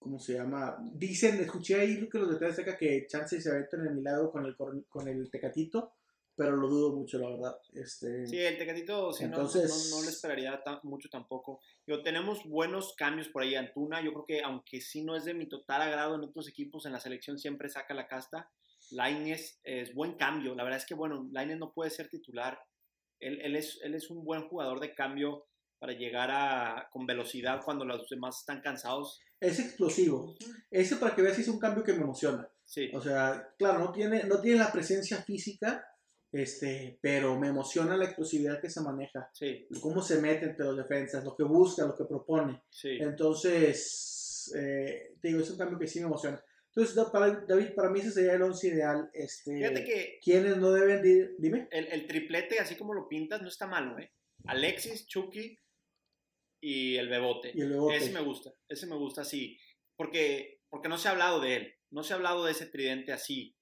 ¿cómo se llama? Dicen, escuché ahí que los detalles acá que Chance se aventan en el milagro con el, con el Tecatito, pero lo dudo mucho, la verdad. Este, Sí, el Tecatito no- Entonces- no, no, le esperaría tan- mucho tampoco. Yo, tenemos buenos cambios por ahí. Antuna, yo creo que aunque sí no es de mi total agrado en otros equipos, en la selección siempre saca la casta. Lainez es buen cambio. La verdad es que, bueno, Lainez no puede ser titular. Él, él es, él es un buen jugador de cambio para llegar a, con velocidad cuando los demás están cansados. Es explosivo. Ese para que veas es un cambio que me emociona. Sí, O sea, claro, no tiene, no tiene la presencia física, este, pero me emociona la explosividad que se maneja, sí, cómo se mete entre los defensas, lo que busca, lo que propone. sí. Entonces, eh, te digo, es un cambio que sí me emociona. Entonces, para, David, para mí ese sería el once ideal. Este, Fíjate que ¿Quiénes no deben de ir? Dime. el, el triplete, así como lo pintas, no está malo, ¿eh? Alexis, Chucky y el Bebote. Y el Bebote. Ese me gusta, ese me gusta así. Porque, porque no se ha hablado de él, no se ha hablado de ese tridente así.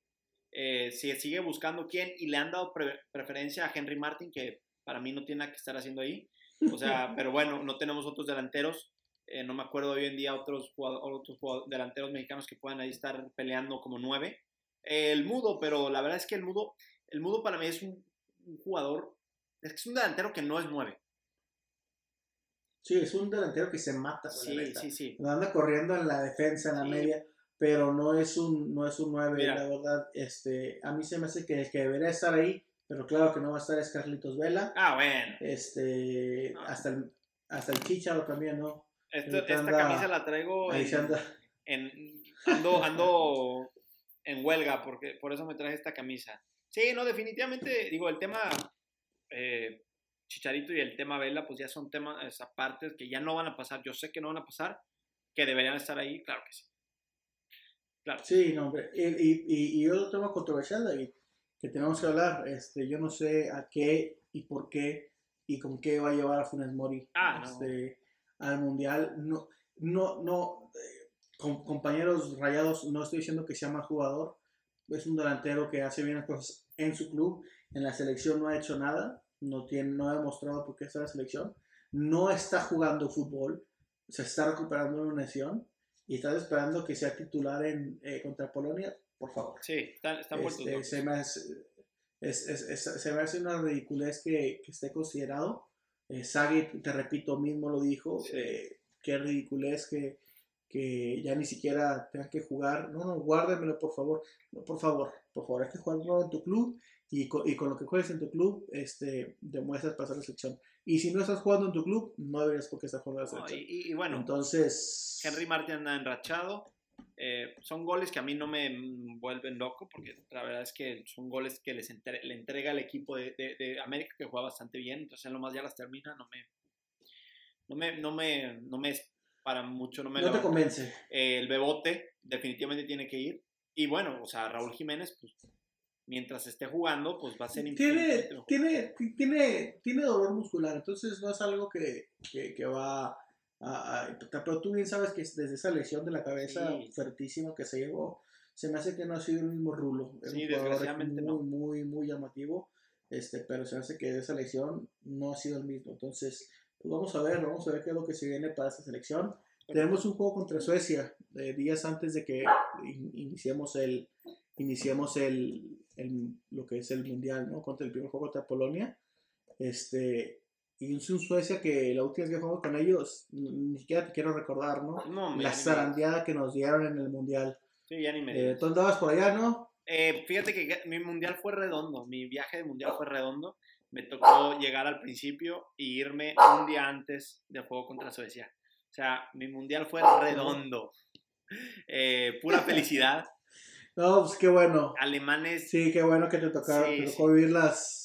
Eh, se sigue buscando quién y le han dado pre- preferencia a Henry Martin, que para mí no tiene nada que estar haciendo ahí. O sea, (laughs) pero bueno, no tenemos otros delanteros. Eh, no me acuerdo hoy en día otros, otros delanteros mexicanos que puedan ahí estar peleando como nueve. Eh, el Mudo, pero la verdad es que el Mudo, el Mudo para mí es un, un jugador, es que es un delantero que no es nueve. Sí, es un delantero que se mata. Sí, sí, sí. Anda corriendo en la defensa, en la Sí. media, pero no es un, no es un 9, Mira. la verdad. Este, a mí se me hace que el que debería estar ahí, pero claro que no va a estar es Carlitos Vela. Ah, bueno. Este, No. hasta el, hasta el Chicharo también, ¿no? Esto- esta anda- camisa la traigo Ahí en, anda. en- ando, ando en huelga, porque por eso me traje esta camisa. Sí, no, definitivamente, digo, el tema eh, Chicharito y el tema Vela, pues ya son temas aparte que ya no van a pasar. Yo sé que no van a pasar, que deberían estar ahí, claro que sí. Claro. Sí, no, hombre. Y, y, y- y otro tema controversial, David, que tenemos que hablar. Este, yo no sé a qué y por qué y con qué va a llevar a Funes Mori Ah, no. este, al Mundial. No, no, no. eh, com- compañeros rayados, no estoy diciendo que sea mal jugador. Es un delantero que hace bien las cosas en su club. En la selección no ha hecho nada. No, tiene, no ha demostrado por qué está en la selección. No está jugando fútbol. Se está recuperando de una lesión. Y estás esperando que sea titular en, eh, contra Polonia. Por favor. Sí, están, están Este, locos. se, me hace, es- es- es- se me hace una ridiculez que, que esté considerado. Eh, Saget, te repito, mismo lo dijo. Sí. eh, qué ridiculez que, que ya ni siquiera tengan que jugar. No, no, guárdemelo, por favor. No, por favor, por favor, hay que jugarlo en tu club. Y con, y con lo que juegues en tu club, este, demuestras pasar la selección. Y si no estás jugando en tu club, no deberías porque estás jugando en la selección. y, y- y bueno, Entonces, Henry Martin anda enrachado. Eh, son goles que a mí no me vuelven loco, porque la verdad es que son goles que les entre- le entrega el equipo de, de- de América, que juega bastante bien. Entonces, en lo más ya las termina. No me, no me, no me, no me es para mucho. No me no te convence. Eh, el Bebote definitivamente tiene que ir. Y bueno, o sea, Raúl Jiménez, pues mientras esté jugando, pues va a ser tiene, tiene, tiene, tiene dolor muscular, entonces no es algo que, que, que va a, a- Pero tú bien sabes que desde esa lesión de la cabeza Sí. fuertísima que se llevó, se me hace que no ha sido el mismo rulo. Es Sí, un jugador desgraciadamente muy, no. muy, muy llamativo, este, pero se me hace que de esa lesión no ha sido el mismo. Entonces, pues vamos a ver, vamos a ver qué es lo que se viene para esta selección. Tenemos un juego contra Suecia eh, días antes de que in- iniciemos el iniciemos el, el- lo que es el mundial, ¿no? Contra el primer juego contra Polonia. Este y un Suecia que la última vez que jugamos con ellos ni siquiera te quiero recordar, ¿no? No, La zarandeada que nos dieron en el mundial. Sí, ya ni me Eh, tú andabas por allá, ¿no? Eh, fíjate que mi mundial fue redondo, mi viaje de mundial fue redondo. Me tocó llegar al principio y irme un día antes del juego contra Suecia. O sea, mi mundial fue redondo. Eh, pura felicidad. No, pues qué bueno. Alemanes, Sí, qué bueno que te tocaron, Sí, te tocó vivir las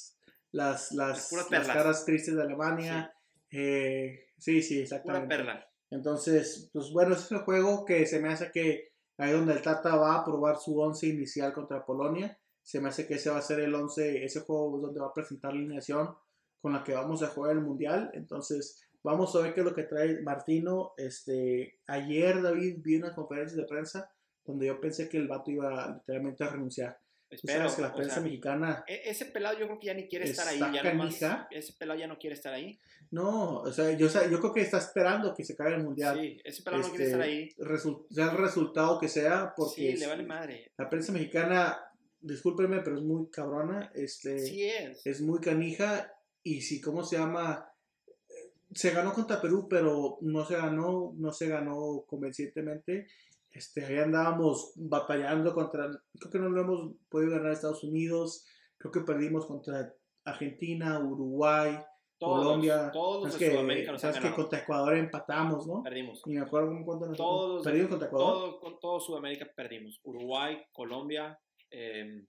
las, las, Las caras tristes de Alemania. Eh, sí, sí, pura exactamente. perla. Entonces, pues bueno, ese es el juego que se me hace que ahí donde el Tata va a probar su once inicial contra Polonia. Se me hace que ese va a ser el 11, ese juego donde va a presentar la alineación con la que vamos a jugar el Mundial. Entonces, vamos a ver qué es lo que trae Martino. Este, ayer, David, vi una conferencia de prensa donde yo pensé que el vato iba literalmente a renunciar. Espero, sabes que la o prensa sea, mexicana... e- Ese pelado yo creo que ya ni quiere estar ahí. Ya nomás- ese pelado ya no quiere estar ahí. No, o sea, yo, o sea, yo creo que está esperando que se caiga el Mundial. Sí, ese pelado no quiere Este, estar ahí. resu- sea el resultado que sea, porque Sí, es- le vale madre. la prensa mexicana, discúlpenme, pero es muy cabrona, este, Sí es. es muy canija, y si, ¿cómo se llama? Eh, Se ganó contra Perú, pero no se ganó, no se ganó convencientemente. Este, ahí andábamos batallando contra, creo que no lo hemos podido ganar a Estados Unidos, creo que perdimos contra Argentina, Uruguay, Todos, Colombia. todos los sabes de que, Sudamérica nos sabes que contra Ecuador empatamos, ¿no? Perdimos. Ni me acuerdo cuánto nos Todos, perdimos contra Ecuador. todo, con todo Sudamérica perdimos. Uruguay, Colombia, eh,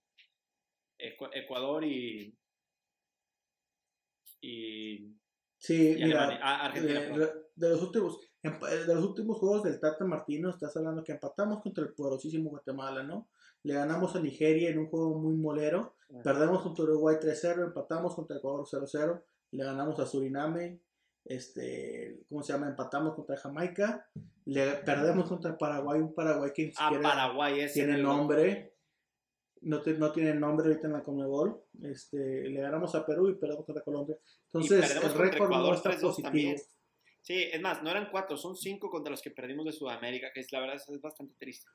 Ecu- Ecuador y. Y, Sí, y mira. Ah, Argentina. de, perdón. de los últimos de los últimos juegos del Tata Martino estás hablando que empatamos contra el poderosísimo Guatemala, ¿no? Le ganamos a Nigeria en un juego muy molero, Ajá. perdemos contra Uruguay 3-0, empatamos contra Ecuador 0-0, le ganamos a Suriname, este, ¿cómo se llama? Empatamos contra Jamaica, le perdemos contra Paraguay, un Paraguay que ni Ah, siquiera Paraguay ese. tiene del- nombre, no, te- no tiene nombre ahorita en la Conmebol, este, le ganamos a Perú y perdemos contra Colombia. Entonces, el récord no está 3-2 positivo. también. Sí, es más, no eran cuatro, son cinco contra los que perdimos de Sudamérica, que es la verdad es bastante triste.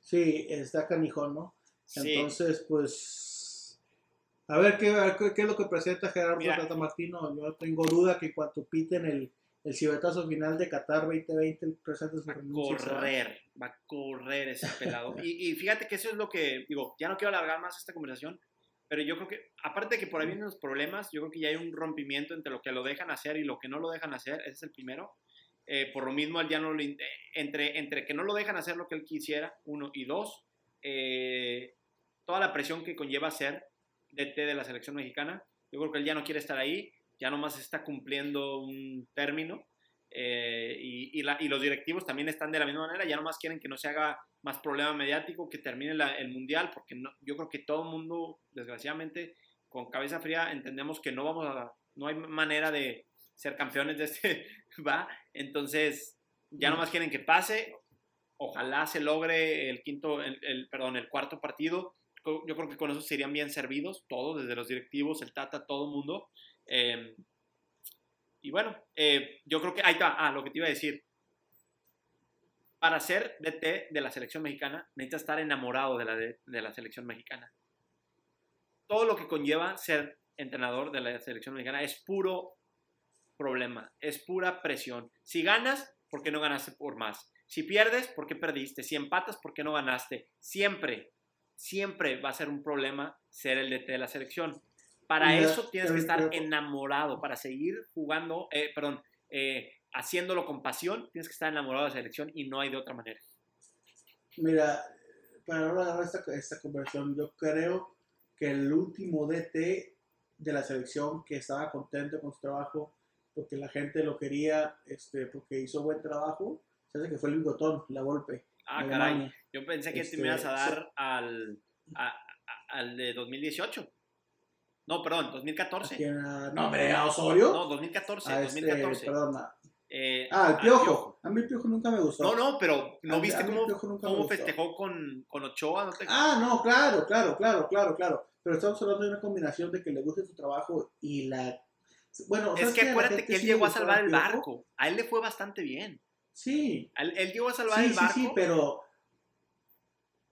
Sí, está canijón, ¿no? Sí, Entonces, pues. A ver qué, a ver qué, qué es lo que presenta Gerardo Mira. Tata Martino. Yo tengo duda que en cuanto piten el, el cibetazo final de Qatar 2020, él presenta su va a correr, va a correr ese pelado. Y, y fíjate que eso es lo que, digo, ya no quiero alargar más esta conversación, pero yo creo que, aparte de que por ahí vienen los problemas, yo creo que ya hay un rompimiento entre lo que lo dejan hacer y lo que no lo dejan hacer, ese es el primero. Eh, por lo mismo, él ya no lo, entre, entre que no lo dejan hacer lo que él quisiera, uno, y dos, eh, toda la presión que conlleva ser DT de la selección mexicana, yo creo que él ya no quiere estar ahí, ya nomás está cumpliendo un término. Eh, y, y la- y los directivos también están de la misma manera, ya nomás quieren que no se haga más problema mediático, que termine la- el mundial, porque no- yo creo que todo el mundo, desgraciadamente, con cabeza fría, entendemos que no vamos a, no hay manera de ser campeones de este, (laughs) ¿va? Entonces, ya nomás quieren que pase, ojalá se logre el quinto, el, el- perdón, el cuarto partido, yo creo que con eso serían bien servidos, todos, desde los directivos, el Tata, todo el mundo. Eh, y bueno, eh, yo creo que ahí está, ah, lo que te iba a decir. Para ser DT de la selección mexicana, necesitas estar enamorado de la, de, de la selección mexicana. Todo lo que conlleva ser entrenador de la selección mexicana es puro problema, es pura presión. Si ganas, ¿por qué no ganaste por más? Si pierdes, ¿por qué perdiste? Si empatas, ¿por qué no ganaste? Siempre, siempre va a ser un problema ser el DT de la selección. Para eso tienes que estar enamorado, para seguir jugando, eh, perdón, eh, haciéndolo con pasión, tienes que estar enamorado de la selección y no hay de otra manera. Mira, para no agarrar esta, esta conversación, yo creo que el último DT de la selección que estaba contento con su trabajo, porque la gente lo quería, este, porque hizo buen trabajo, se hace que fue el bigotón, la golpe. Ah, caray. Yo pensé que te Este, me ibas a dar al, a- a- al de 2018. No, perdón, 2014. ¿A quién? ¿A- No, hombre, a Osorio. No, 2014, a este, 2014. perdón, Eh, ah, el piojo. A mí el piojo nunca me gustó. No, no, pero ¿no A- viste a cómo, cómo festejó con, con Ochoa? ¿No te- Ah, no, claro, claro, claro, claro, claro. Pero estamos hablando de una combinación de que le guste su trabajo y la. Bueno, es ¿sabes que acuérdate que él sí llegó le a salvar el barco. A él le fue bastante bien. Sí, Él, él llegó a salvar sí, el sí, barco. sí, pero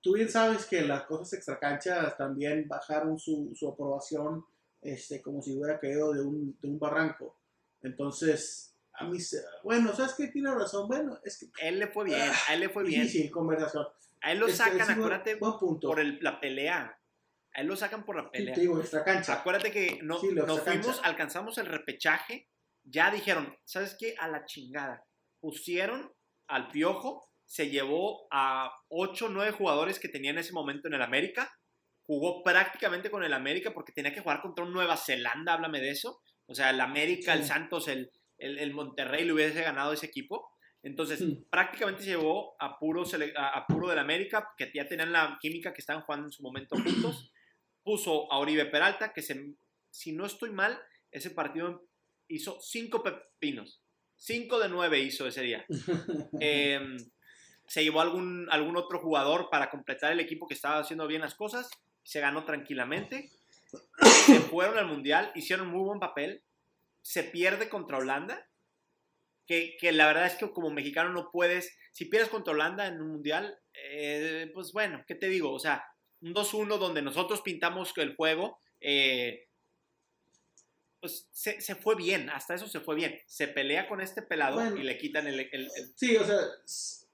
tú bien sabes que las cosas extracanchas también bajaron su, su aprobación este, como si hubiera caído de un, de un barranco. Entonces, a mí, bueno, ¿sabes qué? Tiene razón. Bueno, es que Él le fue bien, a él le fue bien. difícil conversación. A él lo Este, sacan, sí, acuérdate, buen punto. por el- la pelea. A él lo sacan por la Sí, pelea. te digo, extracancha. Acuérdate que no, Sí, nos fuimos, alcanzamos el repechaje, ya dijeron, ¿sabes qué? A la chingada. Pusieron al Piojo, se llevó a 8 o 9 jugadores que tenía en ese momento en el América, jugó prácticamente con el América porque tenía que jugar contra un Nueva Zelanda, háblame de eso. O sea, el América, Sí. el Santos, el, el, el Monterrey le hubiese ganado ese equipo. Entonces, prácticamente se llevó a puro, a, puro del América, que ya tenían la química que estaban jugando en su momento (clears throat) juntos. Puso a Oribe Peralta, que se, si no estoy mal, ese partido hizo cinco pepinos. Cinco de nueve hizo ese día. (laughs) Em, se llevó algún, algún otro jugador para completar el equipo que estaba haciendo bien las cosas. Se ganó tranquilamente. Se fueron al Mundial, hicieron muy buen papel. Se pierde contra Holanda que, que, la verdad es que como mexicano no puedes, si pierdes contra Holanda en un mundial, eh, pues bueno, ¿qué te digo? O sea, un 2-1 donde nosotros pintamos el juego, eh, pues se, se, fue bien, hasta eso se fue bien. Se pelea con este pelado y le quitan el, el, Sí, o sea,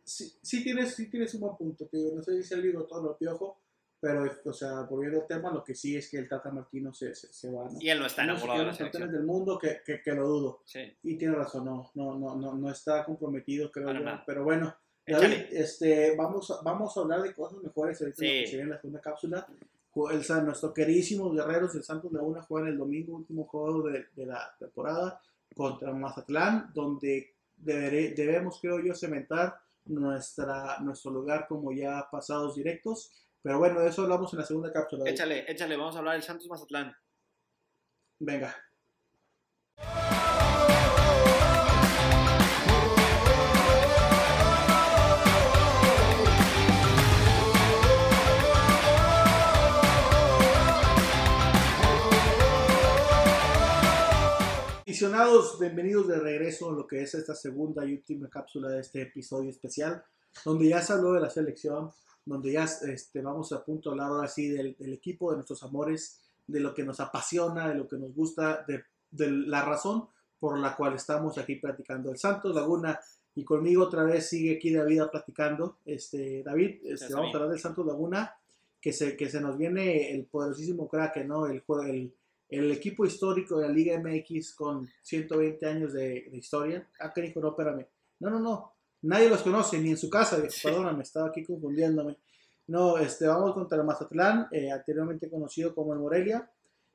sí, sí, tienes, sí tienes un buen punto, tío. No sé si el libro todo lo piojo, pero, o sea, volviendo al tema, lo que sí es que el Tata Martino se, se, va, ¿no? Y él no está enamorado de la selección. del mundo que, que, que, lo dudo. Sí. Y tiene razón, no, no, no, no, no está comprometido, creo yo. Pero bueno, David, este, vamos, vamos a hablar de cosas mejores ahorita sí. que se en la segunda cápsula. El, nuestro queridísimo Guerreros del Santos Laguna juegan el domingo, último juego de, de la temporada, contra Mazatlán, donde deberé, debemos, creo yo, cementar nuestra, nuestro lugar como ya pasados directos pero bueno, de eso hablamos en la segunda cápsula. Échale, échale, vamos a hablar del Santos Mazatlán. Venga. Aficionados, bienvenidos de regreso a lo que es esta segunda y última cápsula de este episodio especial, donde ya se habló de la selección, donde ya este, vamos a punto de hablar ahora sí del, equipo, de nuestros amores, de lo que nos apasiona, de lo que nos gusta, de, la razón por la cual estamos aquí platicando. El Santos Laguna y conmigo otra vez sigue aquí David platicando. Este, David, este, vamos a hablar del Santos Laguna, que se, que se nos viene el poderosísimo crack, ¿no? El, el, el equipo histórico de la Liga MX con 120 años de, historia. Ah, que dijo, no, espérame. No, no, no. Nadie los conoce, ni en su casa, perdóname, estaba aquí confundiéndome. No, este, vamos contra el Mazatlán, eh, anteriormente conocido como el Morelia.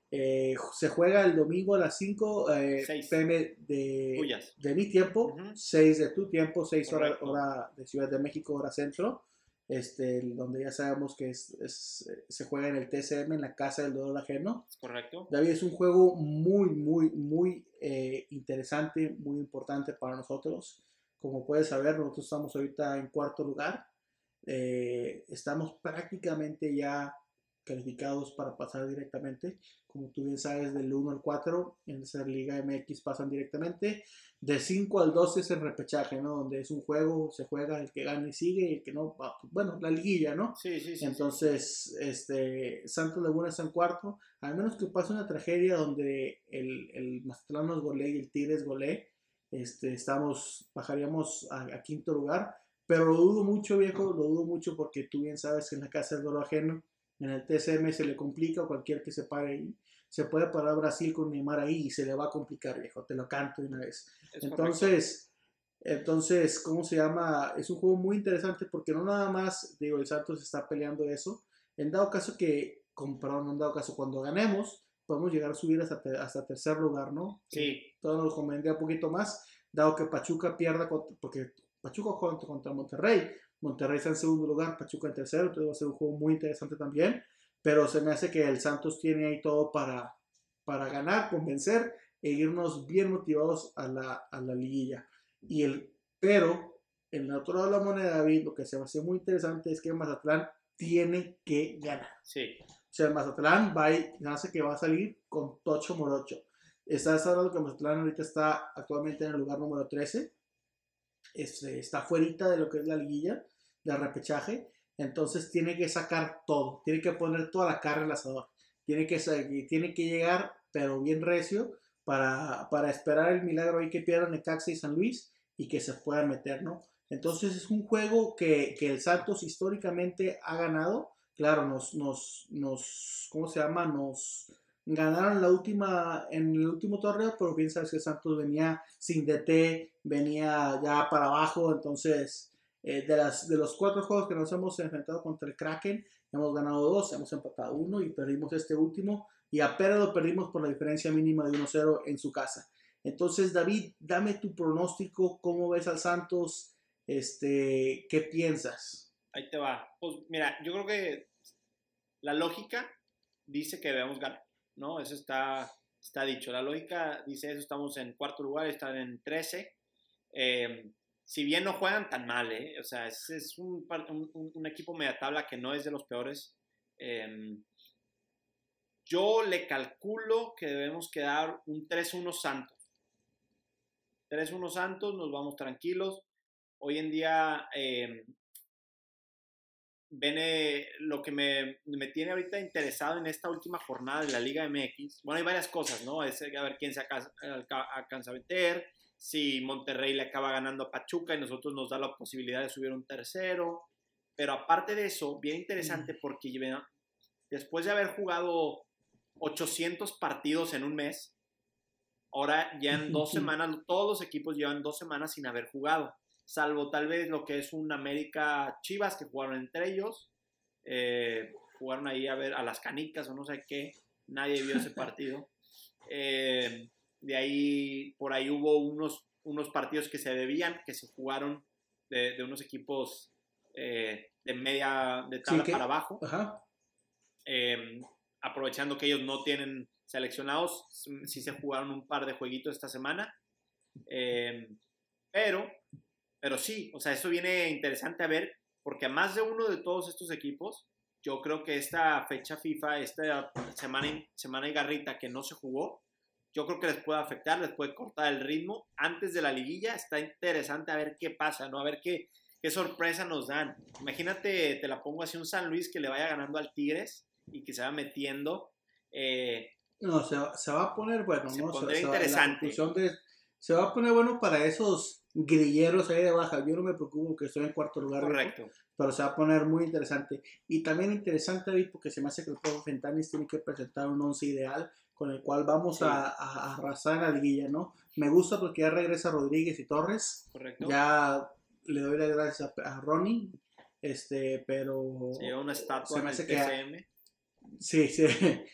Eh, se juega el domingo a las 5 eh, pm de, de, mi tiempo, 6 de tu tiempo, 6 horas hora de Ciudad de México, hora centro, este, donde ya sabemos que es, es, se juega en el TCM, en la Casa del Dolor Ajeno. Correcto. David, es un juego muy, muy, muy interesante, muy importante para nosotros. Como puedes saber, nosotros estamos ahorita en cuarto lugar. Eh, estamos prácticamente ya calificados para pasar directamente. Como tú bien sabes, del 1 al 4 en esa Liga MX pasan directamente. De 5 al 12 es el repechaje, ¿no? Donde es un juego, se juega, el que gane sigue y el que no, bueno, la liguilla, ¿no? Sí, sí, sí. Entonces, este, Santos Laguna está en cuarto. Al menos que pase una tragedia donde el, el Mazatlán nos golee y el Tigres golee este, estamos, bajaríamos a, quinto lugar, pero lo dudo mucho, viejo, lo dudo mucho porque tú bien sabes que en la casa del oro ajeno, en el TCM se le complica, cualquier que se pare ahí, se puede parar Brasil con Neymar ahí y se le va a complicar, viejo, te lo canto de una vez. entonces, entonces, ¿cómo se llama? Es un juego muy interesante porque no nada más, digo, el Santos está peleando eso, en dado caso que, perdón, en dado caso, cuando ganemos, podemos llegar a subir hasta, hasta tercer lugar, ¿no? Sí. Todo nos convendría un poquito más, dado que Pachuca pierda, porque Pachuca juega contra Monterrey, Monterrey está en segundo lugar, Pachuca en tercero, entonces va a ser un juego muy interesante también, pero se me hace que el Santos tiene ahí todo para, para ganar, convencer e irnos bien motivados a la, a la liguilla. Y el, pero, en el otro lado de la moneda, David, lo que se me hace muy interesante es que Mazatlán tiene que ganar. Sí sea, Mazatlán va hace que va a salir con Tocho Morocho. Estás hablando que Mazatlán ahorita está actualmente en el lugar número 13. Este, está fuera de lo que es la liguilla, de repechaje. Entonces tiene que sacar todo. Tiene que poner toda la carne al asador. Tiene que, tiene que llegar, pero bien recio, para, para esperar el milagro ahí que pierdan Necaxa y San Luis y que se puedan meter, ¿no? Entonces es un juego que, que el Santos históricamente ha ganado claro, nos, nos, nos, ¿cómo se llama? Nos ganaron la última, en el último torneo, pero bien que Santos venía sin DT, venía ya para abajo, entonces eh, de, las, de los cuatro juegos que nos hemos enfrentado contra el Kraken, hemos ganado dos, hemos empatado uno y perdimos este último, y a Pérez lo perdimos por la diferencia mínima de 1-0 en su casa. Entonces, David, dame tu pronóstico, ¿cómo ves al Santos? Este, ¿Qué piensas? Ahí te va. Pues mira, yo creo que la lógica dice que debemos ganar, ¿no? Eso está, está dicho. La lógica dice eso, estamos en cuarto lugar, están en 13. Eh, si bien no juegan tan mal, ¿eh? O sea, es, un, equipo media tabla que no es de los peores. Eh, yo le calculo que debemos quedar un 3-1 Santos. 3-1 Santos, nos vamos tranquilos. Hoy en día, eh, lo que me, me, tiene ahorita interesado en esta última jornada de la Liga MX. Bueno, hay varias cosas, ¿no? Es a ver quién se alcanza a meter, si Monterrey le acaba ganando a Pachuca y nosotros nos da la posibilidad de subir un tercero. Pero aparte de eso, bien interesante porque después de haber jugado 800 partidos en un mes, ahora ya en dos (laughs) semanas, todos los equipos llevan dos semanas sin haber jugado salvo tal vez lo que es un América Chivas que jugaron entre ellos, eh, jugaron ahí a ver a las canicas o no sé qué, nadie vio ese (laughs) partido. Eh, de ahí, por ahí hubo unos, unos partidos que se debían, que se jugaron de, unos equipos eh, de media de tabla para abajo. aprovechando que ellos no tienen seleccionados, sí se jugaron un par de jueguitos esta semana. pero pero sí, o sea, eso viene interesante a ver, porque a más de uno de todos estos equipos, yo creo que esta fecha FIFA, esta semana, semana y garrita que no se jugó, yo creo que les puede afectar, les puede cortar el ritmo. Antes de la liguilla está interesante a ver qué pasa, ¿no? A ver qué, qué sorpresa nos dan. Imagínate, te la pongo así, un San Luis que le vaya ganando al Tigres y que se va metiendo. Eh, no, se, se, va a poner bueno, se ¿no? Pondría interesante. se va a poner bueno para esos grilleros ahí de baja. Yo no me preocupo que estoy en cuarto lugar. Correcto. Pero se va a poner muy interesante. Y también interesante, David, porque se me hace que el juego Fentanis tiene que presentar un once ideal con el cual vamos a, a, arrasar la liguilla, ¿no? Me gusta porque ya regresa Rodríguez y Torres. Correcto. Ya le doy las gracias a, Ronnie. Este, pero. Sí, una estatua se me hace que. Sí, sí. (laughs)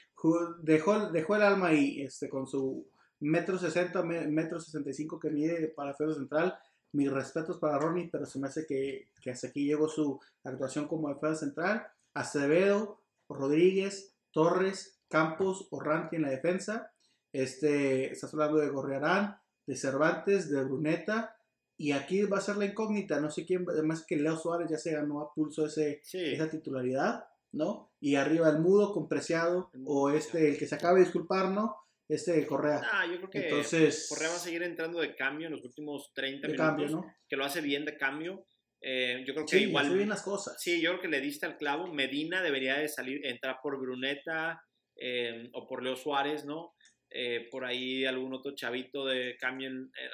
Dejó, dejó el alma ahí, este, con su metro 60, metro 65 que mide para defensa central. Mis respetos para Ronnie, pero se me hace que, que hasta aquí llegó su actuación como defensa central. Acevedo, Rodríguez, Torres, Campos, Orranti en la defensa. Este, estás hablando de Gorriarán, de Cervantes, de Bruneta. Y aquí va a ser la incógnita. No sé quién, además que Leo Suárez ya se ganó a pulso ese, esa titularidad, ¿no? Y arriba el mudo con Preciado, o este, el que se acaba de disculpar, ¿no? este Correa. Ah, yo creo que Entonces, Correa va a seguir entrando de cambio en los últimos 30 de minutos. Cambio, ¿no? Que lo hace bien de cambio. Eh, yo creo que sí, igual. Bien las cosas. Sí, yo creo que le diste al clavo. Medina debería de salir, entrar por Bruneta eh, o por Leo Suárez, ¿no? Eh, por ahí algún otro chavito de cambio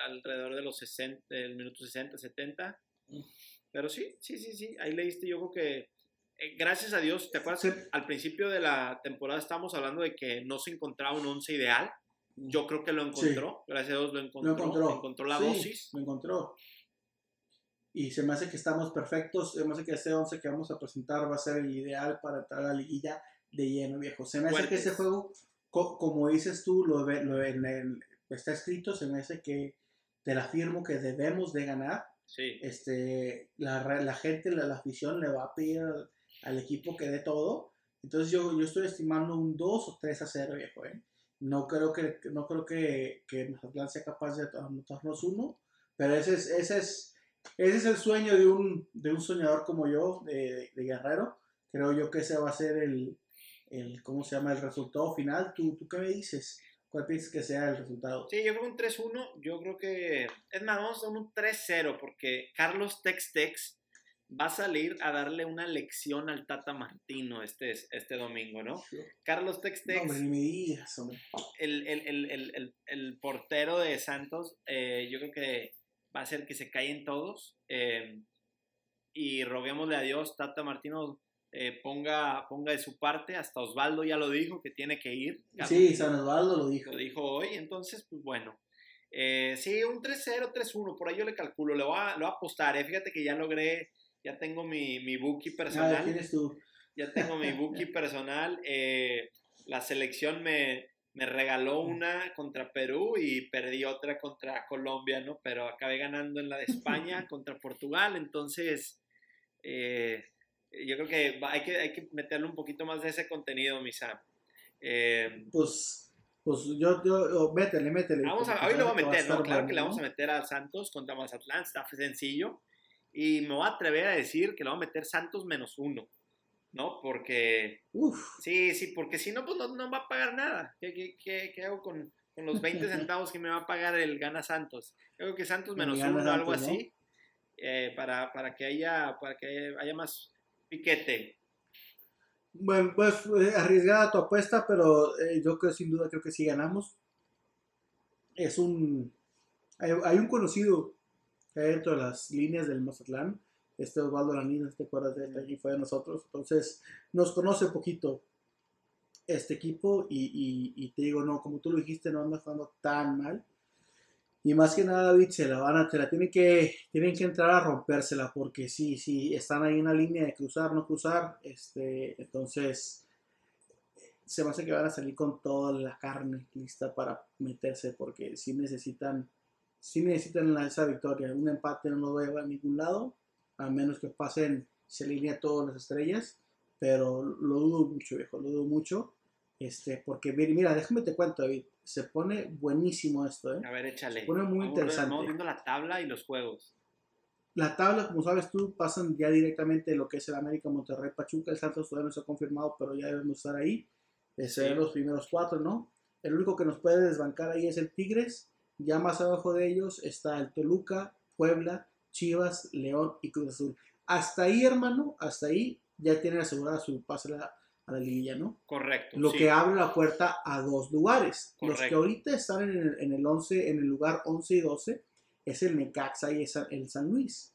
alrededor de los 60, del minuto 60, 70. Mm. Pero sí, sí, sí, sí. Ahí le diste, yo creo que eh, gracias a Dios, ¿te acuerdas? Al principio de la temporada estábamos hablando de que no se encontraba un once ideal. Yo creo que lo encontró. Gracias a Dios lo encontró. Lo encontró. encontró la dosis. Lo encontró. Y se me hace que estamos perfectos. Se me hace que este once que vamos a presentar va a ser el ideal para entrar a la liguilla de lleno, viejo. Se me hace que ese juego, como dices tú, lo, lo en está escrito. Se me hace que te la afirmo que debemos de ganar. Sí. Este, la, la gente, la, la afición le va a pedir al equipo que dé todo. Entonces yo, yo estoy estimando un 2 o 3 a 0, viejo. ¿eh? No creo que, no creo que, que Mazatlán sea capaz de anotarnos uno, pero ese es, ese es, ese es el sueño de un, de un soñador como yo, de, de, Guerrero. Creo yo que ese va a ser el, el, ¿cómo se llama? El resultado final. ¿Tú, ¿Tú qué me dices? ¿Cuál piensas que sea el resultado? Sí, yo creo un 3-1. Yo creo que. Es más, vamos a un 3-0, porque Carlos Tex Tex va a salir a darle una lección al Tata Martino este, este domingo, ¿no? Carlos Textex, no, me digas, hombre. El, el, el, el, portero de Santos, eh, yo creo que va a ser que se caen todos. Eh, y roguémosle a Dios, Tata Martino eh, ponga, ponga de su parte. Hasta Osvaldo ya lo dijo, que tiene que ir. Sí, San Osvaldo lo dijo. Lo dijo hoy, entonces, pues bueno. sí, un 3-0, 3-1, por ahí yo le calculo, le voy a, lo voy a apostar. Fíjate que ya logré ya tengo mi, mi bookie personal. Ah, tienes tú. Ya tengo mi (laughs) bookie personal. Eh, la selección me, me regaló una contra Perú y perdí otra contra Colombia, ¿no? Pero acabé ganando en la de España (laughs) contra Portugal, entonces eh, yo creo que hay, que hay que meterle un poquito más de ese contenido, mi Sam. Eh, pues, pues yo, yo, métele, métele. Vamos a, hoy lo voy a meter, ¿no? Claro que le vamos a meter a Santos contra Mazatlán, está sencillo. Y me voy a atrever a decir que le voy a meter Santos menos uno. ¿no? Porque... Sí, sí, porque si no, pues no, va a pagar nada. ¿Qué, qué, qué, hago con, con, los 20 (laughs) centavos que me va a pagar el Gana Santos? Creo que Santos menos uno o algo así, eh, para, para, que haya, para que haya más piquete. Bueno, pues eh, arriesgada tu apuesta, pero eh, yo creo sin duda creo que sí ganamos. Es un... Hay, hay un conocido dentro de las líneas del Mazatlán este Osvaldo Lanina, ¿te acuerdas de él? fue de nosotros. Entonces, nos conoce poquito este equipo y, y, te digo, no, como tú lo dijiste, no anda jugando tan mal. Y más que nada, David, se la van a, te la tienen que, tienen que entrar a rompérsela, porque sí, sí, están ahí en la línea de cruzar, no cruzar, este, entonces se me hace que van a salir con toda la carne lista para meterse, porque sí necesitan, sí necesitan esa victoria, un empate no lo va a llevar a ningún lado, a menos que pasen, se alinea todas las estrellas, pero lo dudo mucho, viejo, lo dudo mucho, este, porque mira, déjame te cuento, David, se pone buenísimo esto, ¿eh? A ver, échale. Se pone muy interesante. Estamos viendo la tabla y los juegos. La tabla, como sabes tú, pasan ya directamente lo que es el América, Monterrey, Pachuca, el Santos todavía no se ha confirmado, pero ya debemos estar ahí. Ser los primeros cuatro, ¿no? El único que nos puede desbancar ahí es el Tigres. Ya más abajo de ellos está el Toluca, Puebla, Chivas, León y Cruz Azul. Hasta ahí, hermano, hasta ahí ya tienen asegurada su pase a la, a la ¿no? Correcto. Lo que abre la puerta a dos lugares. Los que ahorita están en el, en el 11, en el lugar 11 y 12, es el Necaxa y el San Luis.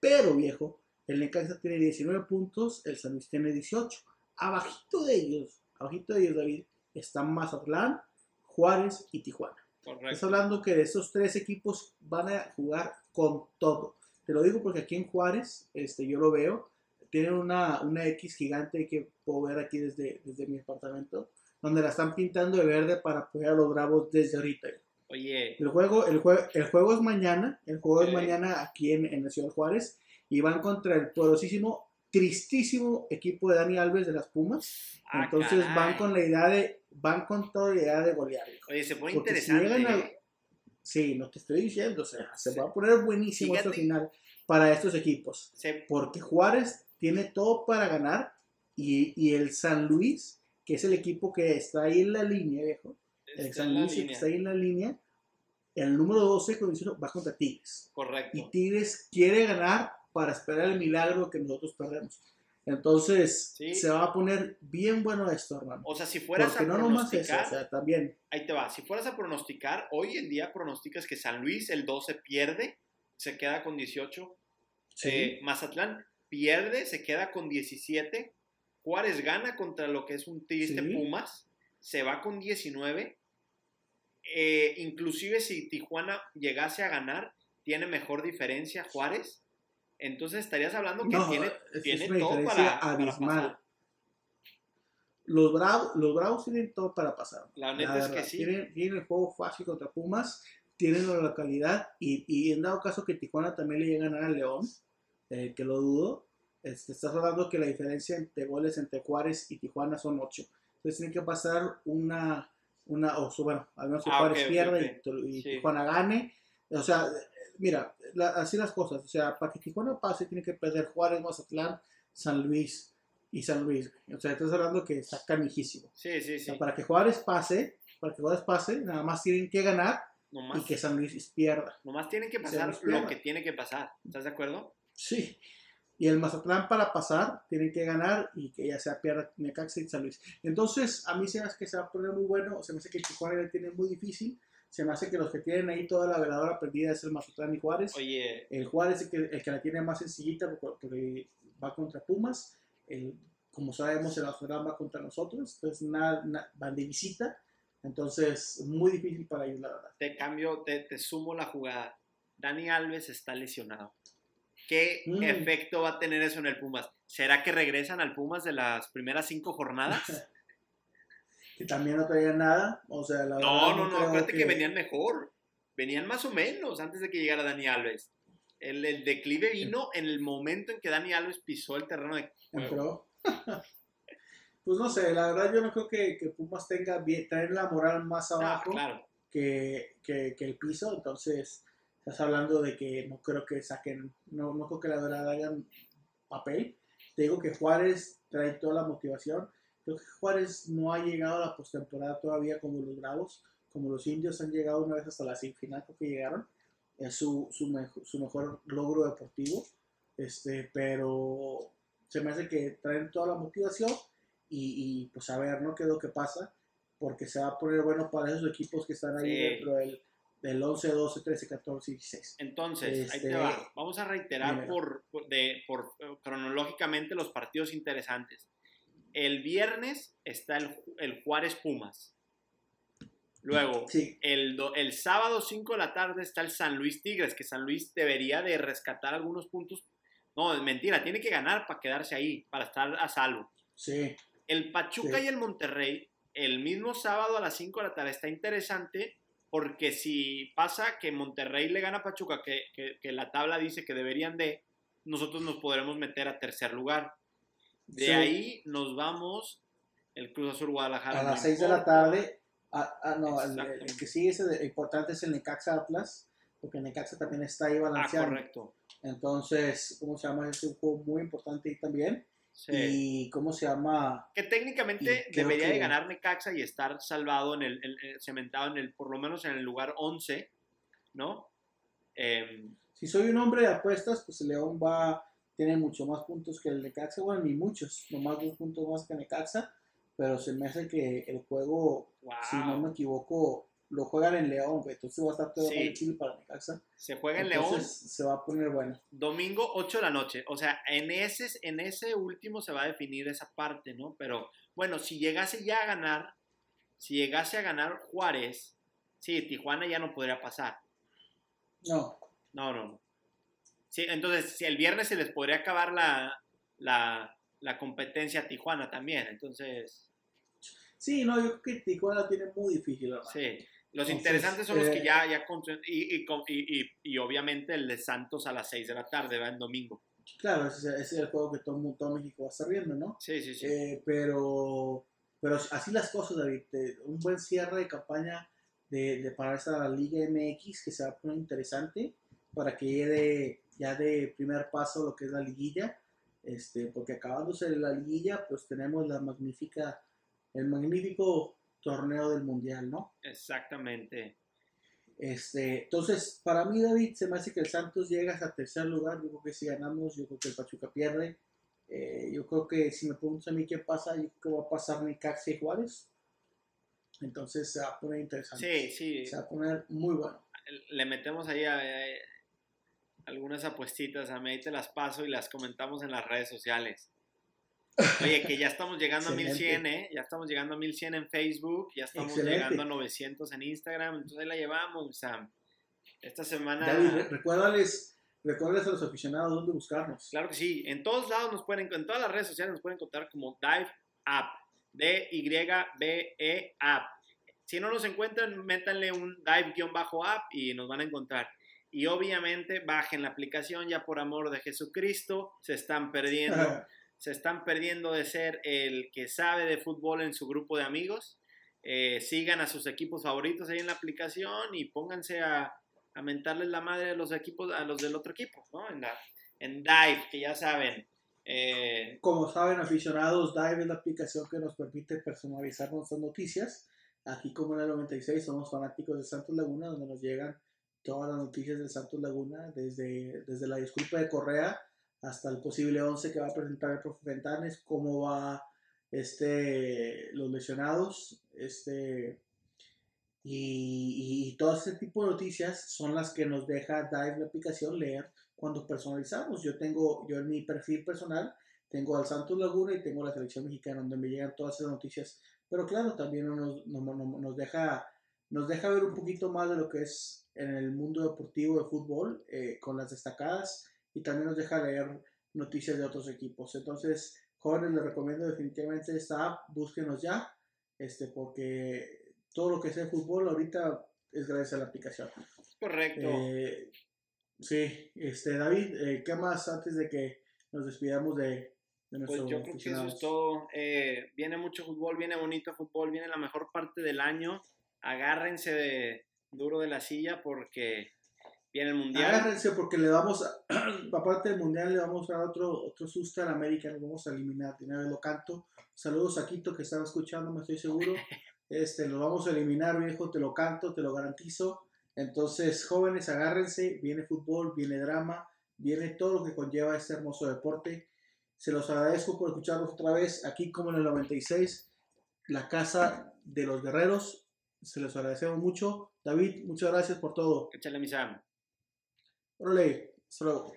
Pero, viejo, el Necaxa tiene 19 puntos, el San Luis tiene 18. Abajito de ellos, abajito de ellos, David, están Mazatlán, Juárez y Tijuana. Correcto. Estás hablando que de esos tres equipos van a jugar con todo. Te lo digo porque aquí en Juárez, este, yo lo veo, tienen una, una X gigante que puedo ver aquí desde, desde mi apartamento, donde la están pintando de verde para apoyar a los Bravos desde ahorita. Oye. El juego, el, juego, el juego es mañana, el juego es mañana aquí en, en la Ciudad Juárez, y van contra el poderosísimo, tristísimo equipo de Dani Alves de las Pumas. Ah, Entonces van con la idea de, van con toda la idea de golear. Oye, se pone interesante. Sí, no te estoy diciendo, o sea, se va a poner buenísimo este final para estos equipos. Porque Juárez tiene todo para ganar y, el San Luis, que es el equipo que está ahí en la línea, viejo, el San Luis que está ahí en la línea, el número 12 va contra Tigres. Correcto. Y Tigres quiere ganar para esperar el milagro que nosotros perdemos. Entonces, se va a poner bien bueno esto, hermano. O sea, si fueras Porque a no pronosticar, o sea, también. Ahí te va. Si fueras a pronosticar, hoy en día pronosticas que San Luis el 12 pierde, se queda con 18. Eh, Mazatlán pierde, se queda con 17. Juárez gana contra lo que es un triste Pumas, se va con 19. Eh, inclusive si Tijuana llegase a ganar, tiene mejor diferencia Juárez entonces estarías hablando que tiene, tiene todo para, abismal. los, Bravos, los Bravos tienen todo para pasar. La neta es que sí. Tienen, el juego fácil contra Pumas, tienen la localidad y, y en dado caso que Tijuana también le llegue a ganar al León, eh, que lo dudo, este, estás hablando que la diferencia entre goles entre Juárez y Tijuana son 8. Entonces tienen que pasar una, una o bueno, al menos que ah, Juárez pierde y, Tijuana gane. O sea, mira, así las cosas. O sea, para que Tijuana pase, tiene que perder Juárez, Mazatlán, San Luis y San Luis. O sea, estás hablando que está canijísimo. Sí, sí, sí. para que Juárez pase, para que Juárez pase, nada más tienen que ganar y que San Luis pierda. Nomás tienen que pasar lo que tiene que pasar. ¿Estás de acuerdo? Sí. Y el Mazatlán para pasar tienen que ganar y que ya sea pierda Necaxa y San Luis. Entonces, a mí se me hace que se va a poner muy bueno. Se me hace que Tijuana le tiene muy difícil se me hace que los que tienen ahí toda la veladora perdida es el Mazatlán y Juárez. Oye. El Juárez es el que, la tiene más sencillita porque, va contra Pumas. El, como sabemos, el Mazatlán va contra nosotros. Entonces, nada, van de visita. Entonces, muy difícil para ellos, la verdad. Te cambio, te, te sumo la jugada. Dani Alves está lesionado. ¿Qué mm. efecto va a tener eso en el Pumas? ¿Será que regresan al Pumas de las primeras cinco jornadas? (laughs) que también no traían nada. O sea, la no, no, no, acuérdate que... venían mejor. Venían más o menos antes de que llegara Dani Alves. El, el declive vino en el momento en que Dani Alves pisó el terreno de juego. (laughs) pues no sé, la verdad yo no creo que, que Pumas tenga bien, traer la moral más abajo que, que, el piso. Entonces, estás hablando de que no creo que saquen, no, no creo que la verdad hagan papel. Te digo que Juárez trae toda la motivación Creo que Juárez no ha llegado a la postemporada todavía como los Bravos, como los Indios han llegado una vez hasta la semifinal, creo que llegaron. Es su, su, su mejor logro deportivo. Este, pero se me hace que traen toda la motivación y, y pues a ver, ¿no? ¿Qué es lo que pasa? Porque se va a poner bueno para esos equipos que están ahí dentro del, del 11, 12, 13, 14 y 16. Entonces, ahí te este, va. Vamos a reiterar por, de, por, eh, cronológicamente los partidos interesantes. El viernes está el, Juárez Pumas. Luego, el, el sábado 5 de la tarde está el San Luis Tigres, que San Luis debería de rescatar algunos puntos. No, es mentira, tiene que ganar para quedarse ahí, para estar a salvo. Sí. El Pachuca y el Monterrey, el mismo sábado a las 5 de la tarde, está interesante porque si pasa que Monterrey le gana a Pachuca, que, que la tabla dice que deberían de, nosotros nos podremos meter a tercer lugar. De ahí nos vamos el Cruz Azul Guadalajara. A las 6 de la tarde. Ah, no, el, que sigue es el, importante es el Necaxa Atlas, porque el Necaxa también está ahí balanceado. Ah, correcto. Entonces, ¿cómo se llama? Es un juego muy importante ahí también. Sí. Y cómo se llama. Que técnicamente debería de ganar Necaxa y estar salvado en el, cementado en el, por lo menos en el lugar 11, ¿no? Em, si soy un hombre de apuestas, pues el León va tiene mucho más puntos que el Necaxa, bueno, ni muchos, nomás dos puntos más que Necaxa, pero se me hace que el juego, si no me equivoco, lo juegan en León, entonces va a estar todo sí. chido para Necaxa. Se juega en León. Se va a poner bueno. Domingo 8 de la noche, o sea, en ese, en ese último se va a definir esa parte, ¿no? Pero bueno, si llegase ya a ganar, si llegase a ganar Juárez, sí, Tijuana ya no podría pasar. No. No, no, no. Sí, entonces, si el viernes se les podría acabar la, la, competencia a Tijuana también, entonces... Sí, no, yo creo que Tijuana tiene muy difícil. Sí, los interesantes son los que eh, ya... ya y, y, y, y, obviamente el de Santos a las 6 de la tarde, va en domingo. Claro, ese, es el juego que todo, todo México va a estar viendo, ¿no? Sí, sí, sí. Eh, pero, pero así las cosas, David. Un buen cierre de campaña de, de para esta Liga MX que se va a poner interesante para que llegue ya de primer paso lo que es la liguilla, este, porque acabándose la liguilla, pues tenemos la magnífica, el magnífico torneo del mundial, ¿no? Exactamente. Este, entonces, para mí, David, se me hace que el Santos llega hasta tercer lugar. Yo creo que si ganamos, yo creo que el Pachuca pierde. Eh, yo creo que si me preguntas a mí qué pasa, yo creo que va a pasar Necaxa y Juárez. Entonces se va a poner interesante. Sí, sí. Se va a poner muy bueno. Le metemos ahí a, algunas apuestitas, a mí ahí te las paso y las comentamos en las redes sociales. Oye, que ya estamos llegando a 1100, ¿eh? Ya estamos llegando a 1100 en Facebook, ya estamos llegando a 900 en Instagram, entonces ahí la llevamos, Sam. Esta semana... David, recuérdales, recuérdales a los aficionados dónde buscarnos. Claro que sí, en todos lados nos pueden, en todas las redes sociales nos pueden encontrar como Dive App, D-Y-B-E App. Si no nos encuentran, métanle un Dive-App y nos van a encontrar. Y obviamente bajen la aplicación ya por amor de Jesucristo. Se están perdiendo, (laughs) se están perdiendo de ser el que sabe de fútbol en su grupo de amigos. Eh, sigan a sus equipos favoritos ahí en la aplicación y pónganse a, a mentarles la madre de los equipos, a los del otro equipo, ¿no? En, en Dive, que ya saben. Eh, Como saben, aficionados, Dive es la aplicación que nos permite personalizar nuestras noticias. Aquí, como en el 96, somos fanáticos de Santos Laguna, donde nos llegan todas las noticias de Santos Laguna, desde, desde la disculpa de Correa hasta el posible 11 que va a presentar el profe Ventanes, cómo va este, los lesionados, este, y, y, todo ese tipo de noticias son las que nos deja Dive la aplicación leer cuando personalizamos. Yo tengo, yo en mi perfil personal, tengo al Santos Laguna y tengo la selección mexicana donde me llegan todas esas noticias. Pero claro, también nos, nos, nos, deja, nos deja ver un poquito más de lo que es en el mundo deportivo de fútbol eh, con las destacadas y también nos deja leer noticias de otros equipos. Entonces, jóvenes, les recomiendo definitivamente esta app, búsquenos ya este, porque todo lo que sea fútbol ahorita es gracias a la aplicación. Correcto. Eh, sí, este, David, eh, ¿qué más antes de que nos despidamos de, de pues yo creo que eso es todo. Eh, viene mucho fútbol, viene bonito fútbol, viene la mejor parte del año. Agárrense de, duro de la silla porque viene el mundial. Agárrense porque le vamos, a, (clears throat) aparte del mundial, le vamos a dar otro, otro susto a la América, nos vamos a eliminar. De una vez lo canto. Saludos a Quito que estaba escuchando, me estoy seguro. (laughs) Este, lo vamos a eliminar, viejo, te lo canto, te lo garantizo. Entonces, jóvenes, agárrense, viene fútbol, viene drama, viene todo lo que conlleva este hermoso deporte. Se los agradezco por escucharnos otra vez aquí como en el 96, la casa de los guerreros. Se los agradecemos mucho. David, muchas gracias por todo. Échale mi Sam. Órale, hasta luego.